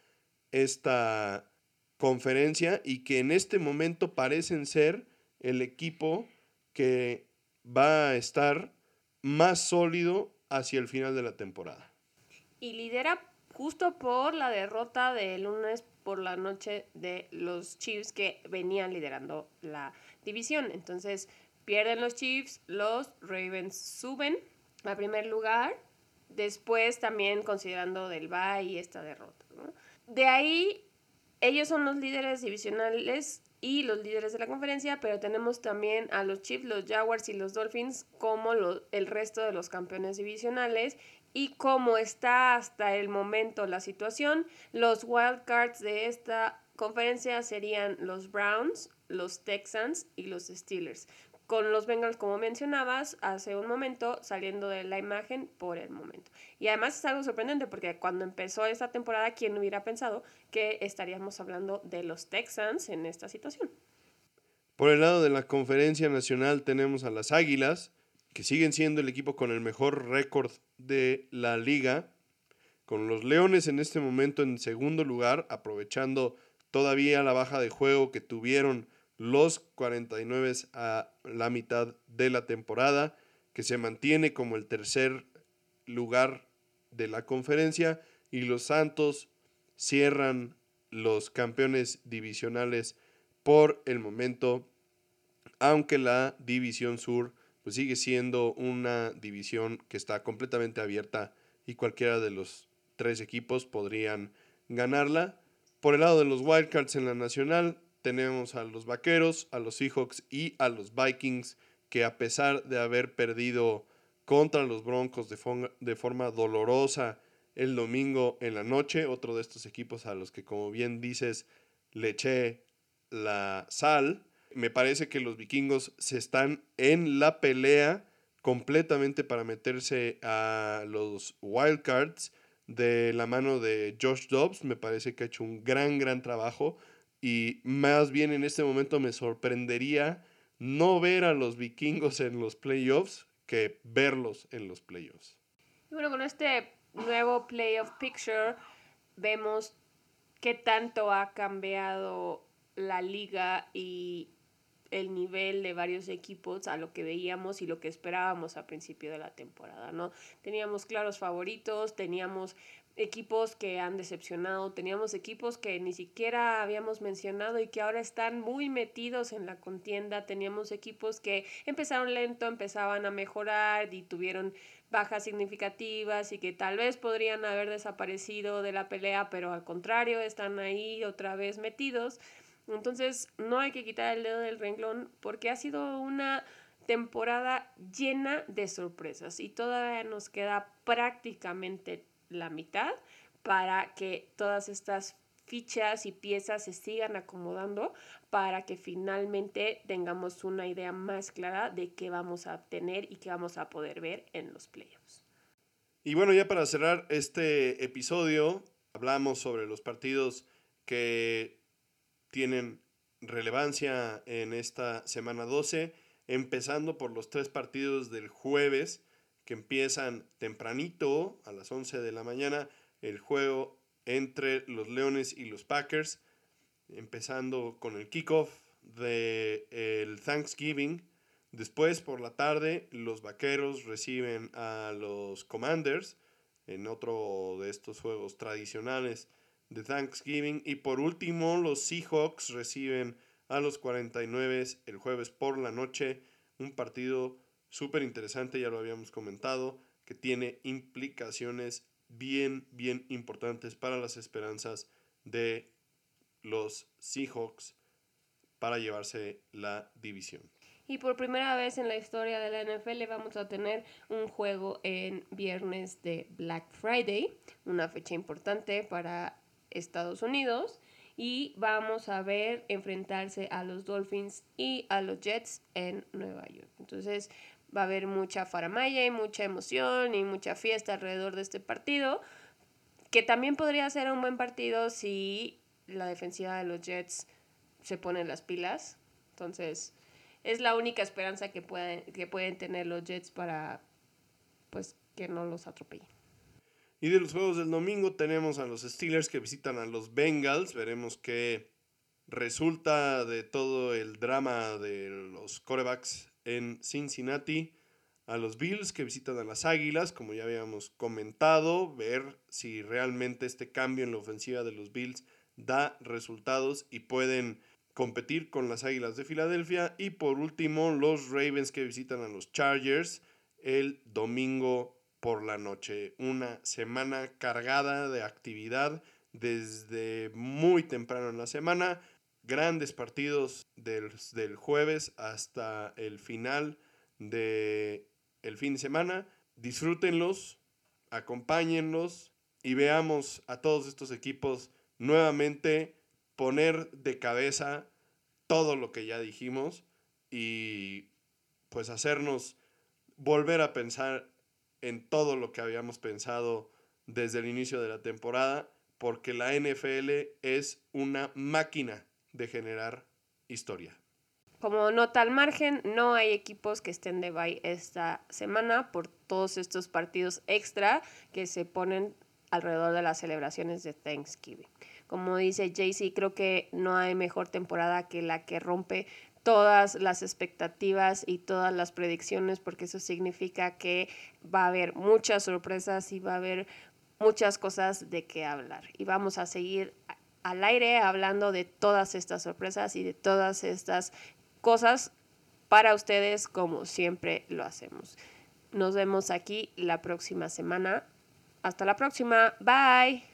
esta conferencia y que en este momento parecen ser el equipo que va a estar más sólido hacia el final de la temporada. Y lidera justo por la derrota del lunes por la noche de los Chiefs que venían liderando la división. Entonces pierden los Chiefs, los Ravens suben a primer lugar, después también considerando del bye esta derrota. De ahí ellos son los líderes divisionales y los líderes de la conferencia, pero tenemos también a los Chiefs, los Jaguars y los Dolphins como el resto de los campeones divisionales. Y como está hasta el momento la situación, los wildcards de esta conferencia serían los Browns, los Texans y los Steelers con los Bengals, como mencionabas hace un momento, saliendo de la imagen por el momento. Y además es algo sorprendente porque cuando empezó esta temporada, ¿quién hubiera pensado que estaríamos hablando de los Texans en esta situación? Por el lado de la conferencia nacional tenemos a las Águilas, que siguen siendo el equipo con el mejor récord de la liga, con los Leones en este momento en segundo lugar, aprovechando todavía la baja de juego que tuvieron los 49 a la mitad de la temporada, que se mantiene como el tercer lugar de la conferencia y los Santos cierran los campeones divisionales por el momento, aunque la división sur pues sigue siendo una división que está completamente abierta y cualquiera de los tres equipos podrían ganarla. Por el lado de los Wildcards en la nacional, tenemos a los Vaqueros, a los Seahawks y a los Vikings que a pesar de haber perdido contra los Broncos de, forma dolorosa el domingo en la noche, otro de estos equipos a los que como bien dices le eché la sal, me parece que los vikingos se están en la pelea completamente para meterse a los wildcards de la mano de Josh Dobbs. Me parece que ha hecho un gran, gran trabajo. Y más bien en este momento me sorprendería no ver a los vikingos en los playoffs que verlos en los playoffs. Y bueno, con este nuevo playoff picture vemos qué tanto ha cambiado la liga y el nivel de varios equipos a lo que veíamos y lo que esperábamos a principio de la temporada, ¿no? Teníamos claros favoritos, teníamos equipos que han decepcionado, teníamos equipos que ni siquiera habíamos mencionado y que ahora están muy metidos en la contienda, teníamos equipos que empezaron lento, empezaban a mejorar y tuvieron bajas significativas y que tal vez podrían haber desaparecido de la pelea, pero al contrario están ahí otra vez metidos. Entonces no hay que quitar el dedo del renglón porque ha sido una temporada llena de sorpresas y todavía nos queda prácticamente la mitad para que todas estas fichas y piezas se sigan acomodando para que finalmente tengamos una idea más clara de qué vamos a obtener y qué vamos a poder ver en los playoffs. Y bueno, ya para cerrar este episodio, hablamos sobre los partidos que tienen relevancia en esta semana 12, empezando por los tres partidos del jueves que empiezan tempranito a las 11 de la mañana, el juego entre los Leones y los Packers, empezando con el kickoff del el Thanksgiving. Después, por la tarde, los Vaqueros reciben a los Commanders en otro de estos juegos tradicionales de Thanksgiving. Y por último, los Seahawks reciben a los 49 el jueves por la noche. Un partido súper interesante, ya lo habíamos comentado, que tiene implicaciones bien, bien importantes para las esperanzas de los Seahawks para llevarse la división. Y por primera vez en la historia de la NFL vamos a tener un juego en viernes de Black Friday, una fecha importante para Estados Unidos. Y vamos a ver enfrentarse a los Dolphins y a los Jets en Nueva York. Entonces va a haber mucha faramaya y mucha emoción y mucha fiesta alrededor de este partido, que también podría ser un buen partido si la defensiva de los Jets se pone las pilas. Entonces, es la única esperanza que pueden, que pueden tener los Jets para pues que no los atropellen. Y de los juegos del domingo tenemos a los Steelers que visitan a los Bengals. Veremos qué resulta de todo el drama de los corebacks en Cincinnati. A los Bills que visitan a las Águilas, como ya habíamos comentado, ver si realmente este cambio en la ofensiva de los Bills da resultados y pueden competir con las Águilas de Filadelfia. Y por último, los Ravens que visitan a los Chargers el domingo por la noche. Una semana cargada de actividad desde muy temprano en la semana. Grandes partidos del, del jueves hasta el final del el fin de semana. Disfrútenlos, acompáñenlos y veamos a todos estos equipos nuevamente poner de cabeza todo lo que ya dijimos y pues hacernos volver a pensar en todo lo que habíamos pensado desde el inicio de la temporada, porque la NFL es una máquina de generar historia. Como nota al margen, no hay equipos que estén de bye esta semana por todos estos partidos extra que se ponen alrededor de las celebraciones de Thanksgiving. Como dice Jaycee, creo que no hay mejor temporada que la que rompe todas las expectativas y todas las predicciones, porque eso significa que va a haber muchas sorpresas y va a haber muchas cosas de qué hablar. Y vamos a seguir al aire hablando de todas estas sorpresas y de todas estas cosas para ustedes como siempre lo hacemos. Nos vemos aquí la próxima semana. Hasta la próxima. Bye.